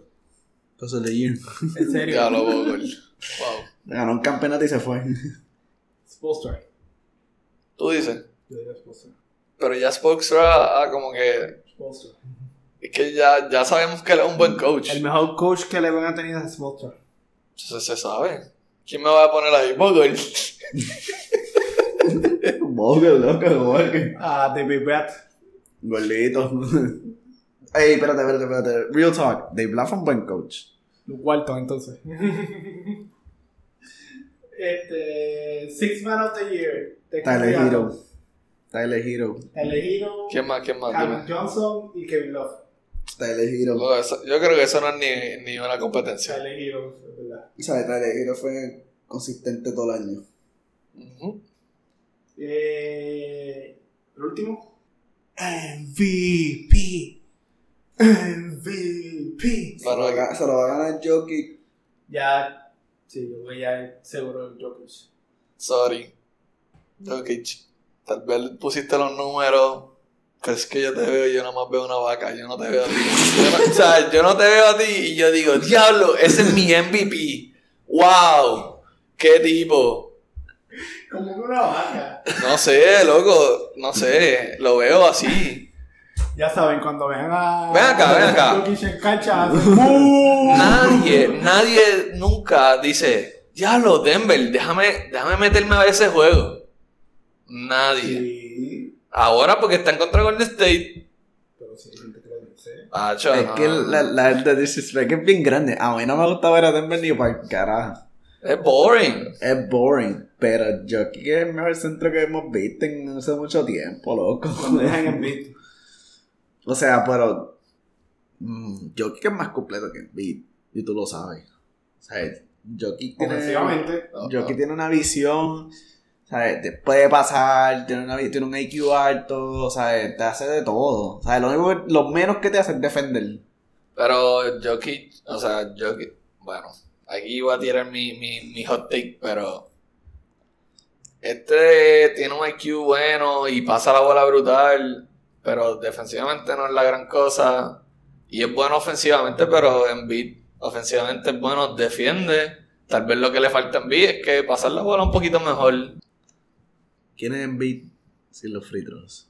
S2: Entonces de year.
S1: En serio.
S3: Ya lo Bogle. Wow.
S2: Ganó un campeonato y se fue.
S1: Spoelstra.
S3: Tú dices.
S1: Yo diría Spoelstra.
S3: Pero ya Spokestra, ah, como que.
S1: Spoelstra.
S3: Es que ya, ya sabemos que él es un buen coach.
S1: El mejor coach que le van a tener es Spoelstra.
S3: Eso se sabe. ¿Quién me va a poner ahí? Bogle.
S2: Bogle, loco, Bogle.
S1: Ah, David Brett.
S2: Gordito. Ey, espérate, espérate, espérate. Real talk. Dave Bluff es un buen coach.
S1: Walton, entonces. este. Six Man of the Year. Te
S2: Tyler. Hero. Tyler Hero.
S1: Tyler Hero.
S3: ¿Quién más? ¿Quién más? Dime.
S1: Johnson y Kevin Love.
S2: Tyler Hero.
S3: Yo creo que eso no es ni, ni una competencia.
S1: Tyler Hero, verdad.
S2: O sea, Tyler Hero fue consistente todo el año.
S3: Ujú.
S1: Eh, el último. MVP. MVP.
S2: Se lo, va, a se lo va a ganar Jokic.
S1: Ya. Sí, yo voy ya seguro el Jokic.
S3: Sorry. Jokic. Tal vez pusiste los números. Pero es que yo te veo y yo nada más veo una vaca. Yo no te veo a ti. Yo no, o sea, yo no te veo a ti y yo digo, diablo, ese es mi MVP. ¡Wow! ¡Qué tipo!
S1: Como que una vaca.
S3: No sé, loco. No sé. Lo veo así.
S1: Ya saben, cuando vean a.
S3: Ven acá, ven acá.
S1: Jokic en cancha. hacen ¡Bú!
S3: Nadie, nadie nunca dice, diablo, Denver, déjame, déjame meterme a ver ese juego. Nadie.
S1: Sí.
S3: Ahora porque está en contra de Golden State.
S1: Pero sí, gente que lo dice.
S3: Hacho,
S2: Es
S3: no.
S2: que la, la, la disrespect es bien grande. A mí no me gusta ver a Denver ni para el carajo.
S3: Es boring.
S2: Es boring. Pero Jokic es el mejor centro que hemos visto en hace mucho tiempo, loco.
S1: Cuando dejan en beat.
S2: O sea, pero. mm, Jokic es más completo que Embiid. Y tú lo sabes. O sea, Jokic tiene.
S1: Ofensivamente.
S2: Jokic tiene una visión. ¿Sabes? Te puede pasar, tiene, una, tiene un IQ alto, ¿sabes? Te hace de todo. ¿sabes? Lo, único que- lo menos que te hace es defender.
S3: Pero Jokic, o sea, Jokic, bueno, aquí voy a tirar mi, mi, mi hot take, pero Este tiene un IQ bueno y pasa la bola brutal, pero defensivamente no es la gran cosa. Y es bueno ofensivamente, pero en beat ofensivamente es bueno, defiende. Tal vez lo que le falta en beat es que pasar la bola un poquito mejor.
S2: ¿Quién es Embiid sin los free throws?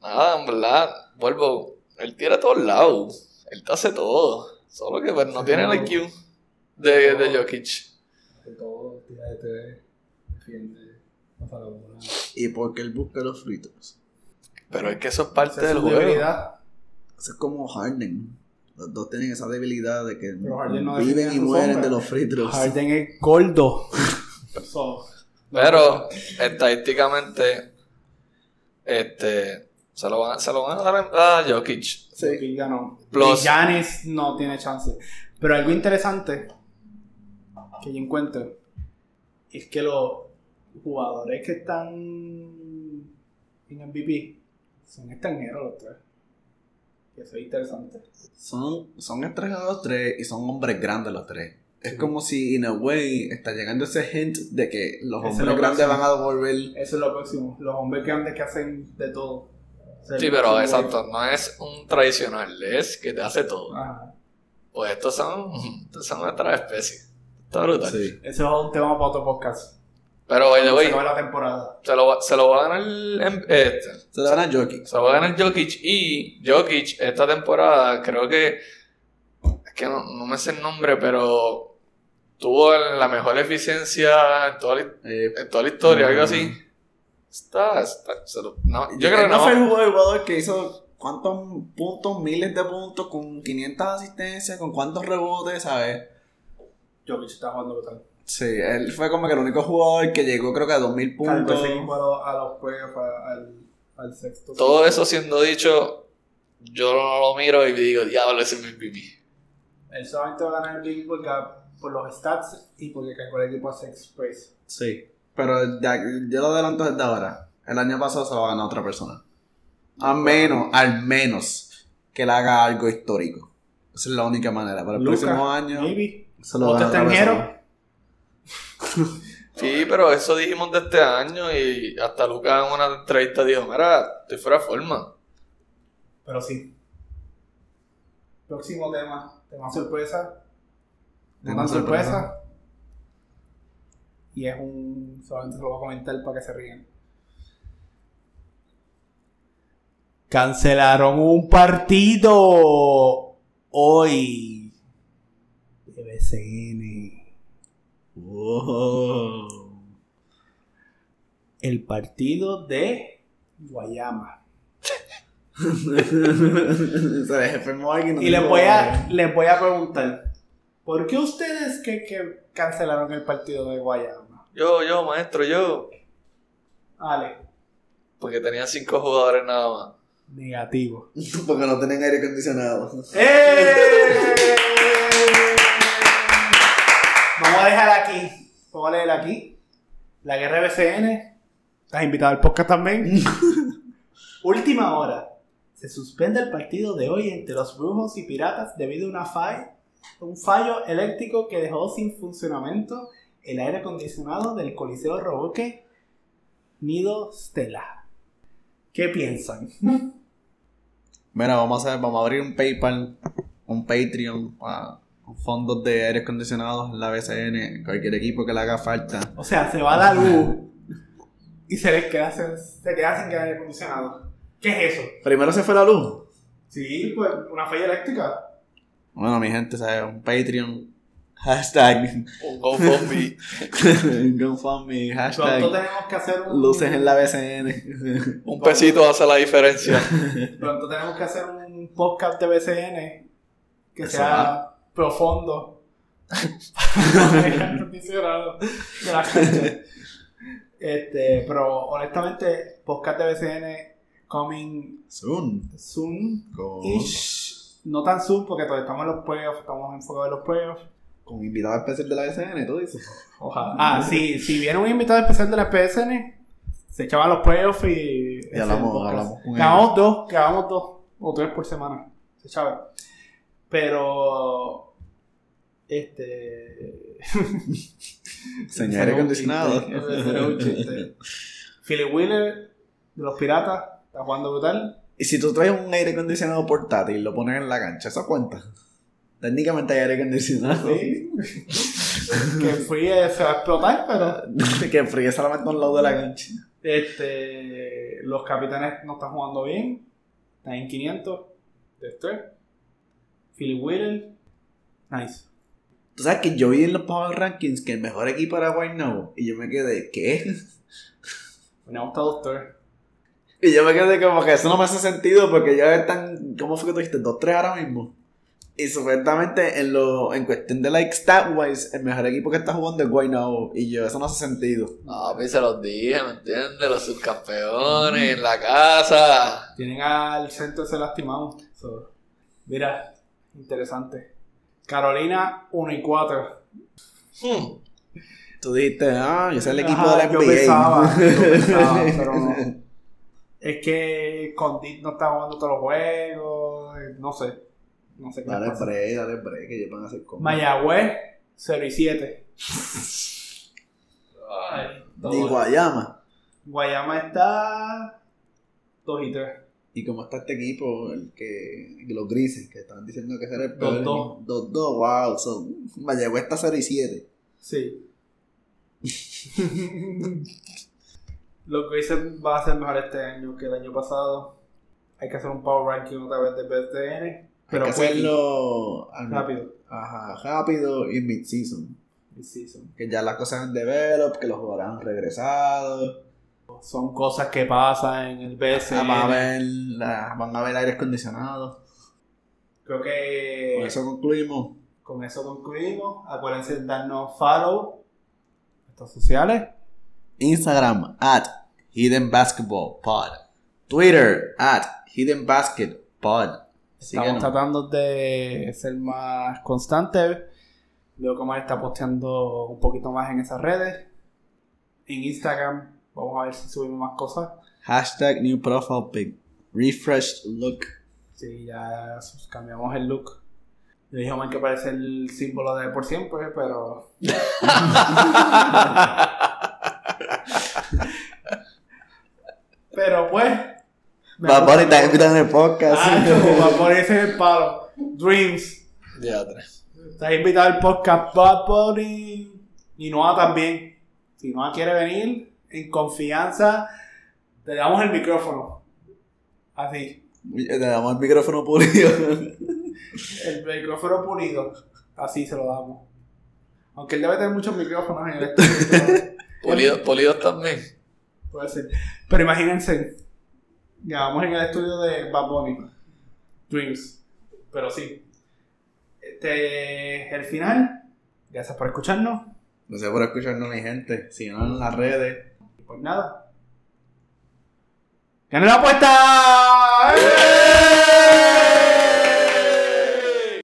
S3: Nada, en verdad, vuelvo. Él tira a todos lados. Él te hace todo. Solo que pues, no tiene el IQ de, de Jokic.
S1: De todo, tira de TV, defiende, pasa la bola.
S2: ¿Y por qué él busca los free throws?
S3: Pero es que eso es parte del juego.
S1: debilidad.
S2: Eso es como Harden. Los dos tienen esa debilidad de que
S1: no
S2: viven y mueren
S1: hombres.
S2: de los free throws.
S1: Harden es gordo. So,
S3: Pero estadísticamente, este, se lo van, se lo van a dar a Jokic.
S1: Sí. ganó.
S3: Plus-
S1: Y Giannis no tiene chance. Pero algo interesante que yo encuentro es que los jugadores que están en MVP son extranjeros los tres. Y eso es interesante.
S2: Son, son extranjeros los tres y son hombres grandes los tres. Es como si, in a way, está llegando ese hint de que los
S1: Ese es
S2: hombres
S1: lo
S2: grandes
S1: próximo.
S2: van a volver.
S1: Eso es lo próximo. Los hombres grandes que hacen de todo. O sea,
S3: Sí, pero exacto, no es un tradicional, es que te hace todo.
S1: Ajá.
S3: Pues estos son, estos son otra especie. Está brutal.
S2: Sí.
S1: Eso es un tema para otro podcast.
S3: Pero, by the way,
S1: acaba la temporada.
S3: se lo, va- se lo va a ganar el- este.
S2: Se le van a Jokic.
S3: Se lo va a ganar Jokic y Jokic esta temporada creo que es que no, no me sé el nombre, pero tuvo la mejor eficiencia en toda la,
S2: Eh,
S3: en toda la historia, algo
S2: Mm.
S3: así. Está, está- se lo- no, yo creo que
S2: no
S3: no.
S2: fue el jugador que hizo cuántos puntos, miles de puntos, con 500 asistencias, con cuántos rebotes, ¿sabes?
S1: Jokic está jugando brutal.
S2: Sí, él fue como que el único jugador que llegó creo que a 2000
S1: Cargó
S2: puntos.
S1: a los, a los playoffs, a- al, al sexto.
S3: Todo eso siendo dicho, yo no lo miro y digo, diablo, ese es mi MVP.
S1: Él solamente va a ganar el Big porque, por los stats y porque cargó el equipo a Sex Praise.
S2: Sí. Pero ya- yo lo adelanto desde ahora. El año pasado se lo va a ganar otra persona. A menos, al menos, que él haga algo histórico. Esa es la única manera. Para el próximo año
S1: Maybe.
S2: se lo
S1: Otro extranjero.
S3: Sí, pero eso dijimos de este año y hasta Lucas en una entrevista dijo, mira, estoy fuera de forma.
S1: Pero sí. Próximo tema. Tema sorpresa.
S2: Tema
S1: Tema sorpresa.
S2: sorpresa.
S1: Y es un. Solamente se lo voy a comentar para que se ríen. Cancelaron un partido hoy de BCN.
S2: Wow.
S1: El partido de Guayama.
S2: se le enfermó alguien. no
S1: Y les voy a, les voy a preguntar, ¿por qué ustedes que, que cancelaron el partido de Guayama?
S3: Yo, yo, maestro, yo.
S1: Ale,
S3: Porque tenía cinco jugadores nada más.
S1: negativo.
S2: Porque no tienen aire acondicionado.
S1: ¡Eh! Vamos a dejar aquí, vamos a leer aquí, la guerra de BCN, estás invitado al podcast también. Última hora, se suspende el partido de hoy entre los brujos y piratas debido a una falla, un fallo eléctrico que dejó sin funcionamiento el aire acondicionado del Coliseo Roboque Nido Stella. ¿Qué piensan?
S2: Mira, vamos a hacer, vamos a abrir un PayPal, un Patreon, para fondos de aire acondicionados en la BCN, cualquier equipo que le haga falta.
S1: O sea, se va la luz y se les queda, sin- se queda sin aire acondicionado. ¿Qué es eso?
S2: Primero se fue la luz.
S1: Sí, pues una falla eléctrica.
S2: Bueno, mi gente, ¿sabes? Un Patreon, hashtag,
S3: Un GoFundMe.
S2: GoFundMe,
S1: Pronto
S2: hashtag,
S1: tenemos que hacer un,
S2: luces en la BCN.
S3: un pesito hace la diferencia.
S1: Pronto tenemos que hacer un podcast de BCN que
S2: Eso
S1: sea
S2: va.
S1: profundo. De la gente. Este, pero honestamente, podcast de BCN coming
S2: Soon.
S1: soon. Ish. No tan soon porque todavía estamos en los playoffs, estamos enfocados en los playoffs.
S2: con invitado especial de la BCN, tú dices.
S1: Ojalá. Ah, sí, si viene un invitado especial de la PSN, se echaban los playoffs y.
S2: Y hablamos- hablamos con
S1: Grabamos dos, grabamos dos o tres por semana. Se echaba. Pero. Este.
S2: Señor aire acondicionado.
S1: Philip Wheeler de los Piratas está jugando brutal.
S2: Y si tú traes un aire acondicionado portátil y lo pones en la cancha, ¿eso cuenta? Técnicamente hay aire acondicionado.
S1: Sí. que Free se va a explotar, pero.
S2: que fríe solamente a un lado de la cancha.
S1: Este. Los capitanes no están jugando bien. Están en 500 de. Philip Wheeler. Nice.
S2: Tú sabes que yo vi en los Power Rankings que el mejor equipo era White Now. Y yo me quedé, ¿qué?
S1: Me ha gustado Doctor.
S2: Y yo me quedé como que eso no me hace sentido porque ya están, ¿cómo fue que tú dijiste? 2-3 ahora mismo. Y supuestamente en lo, en cuestión de like stat wise, el mejor equipo que está jugando es Now. Y yo, eso no hace sentido.
S3: No, pues se los dije, ¿me entiendes? Los subcampeones en la casa.
S1: Tienen al centro ese lastimado. So, mira, interesante. Carolina 1 y 4.
S3: Hmm.
S2: Tú dijiste, ah, yo soy el equipo
S1: Ajá,
S2: de la
S1: yo
S2: NBA.
S1: pensaba, yo pensaba, pero no. Es que Condit no está jugando todos los juegos. eh, No sé. No sé qué
S2: dale
S1: pasa.
S2: break, dale break, que ellos van a hacer como.
S1: Mayagüez 0 y 7.
S3: Ay,
S2: Y Guayama.
S1: Guayama está 2 y 3.
S2: Y como está este equipo, el que, los grises, que estaban diciendo que era el
S1: Dos,
S2: peor.
S1: dos.
S2: 2-2, wow. So, Mayagüez está 0 y 7.
S1: Sí. Lo que hice va a ser mejor este año que el año pasado. Hay que hacer un power ranking otra vez de BTN. Pero
S2: Hay que hacerlo
S1: rápido.
S2: Ajá, rápido y mid-season.
S1: Mid-season.
S2: Que ya las cosas han develop, que los jugadores han regresado.
S1: Son cosas que pasan en el.
S2: Ah, van, a ver, la- van a ver aires acondicionados.
S1: Creo que
S2: Con eso concluimos.
S1: con eso concluimos. Acuérdense de darnos follow en redes sociales.
S2: Instagram at Hidden Basketball Pod. Twitter at Hidden Basket Pod.
S1: Estamos tratando de ser más constantes. Veo que Omar está posteando un poquito más en esas redes. En Instagram, vamos a ver si subimos más cosas.
S2: Hashtag new profile pic. Refreshed look.
S1: Sí, ya cambiamos el look. Le dije Omar que parece el símbolo de por siempre, pero. pero pues.
S2: poner
S1: me
S2: está invitado en el podcast.
S1: Ah, Bad Bunny, ese es el palo. Dreams.
S3: Ya tres.
S1: Estás invitado al podcast Bad Bunny y Noah también. Si Noah quiere venir en confianza, te damos el micrófono. Así.
S2: Le damos el micrófono pulido.
S1: El micrófono pulido. Así se lo damos. Aunque él debe tener muchos micrófonos en el estudio.
S3: Polido- Polidos también.
S1: Puede ser. Pero imagínense. Grabamos en el estudio de Bad Bunny. Dreams. Pero sí. Este es el final. Gracias por escucharnos.
S2: Gracias por escucharnos, mi gente. Síganos en las redes.
S1: Pues nada. ¡Gané la apuesta! ¡Eh!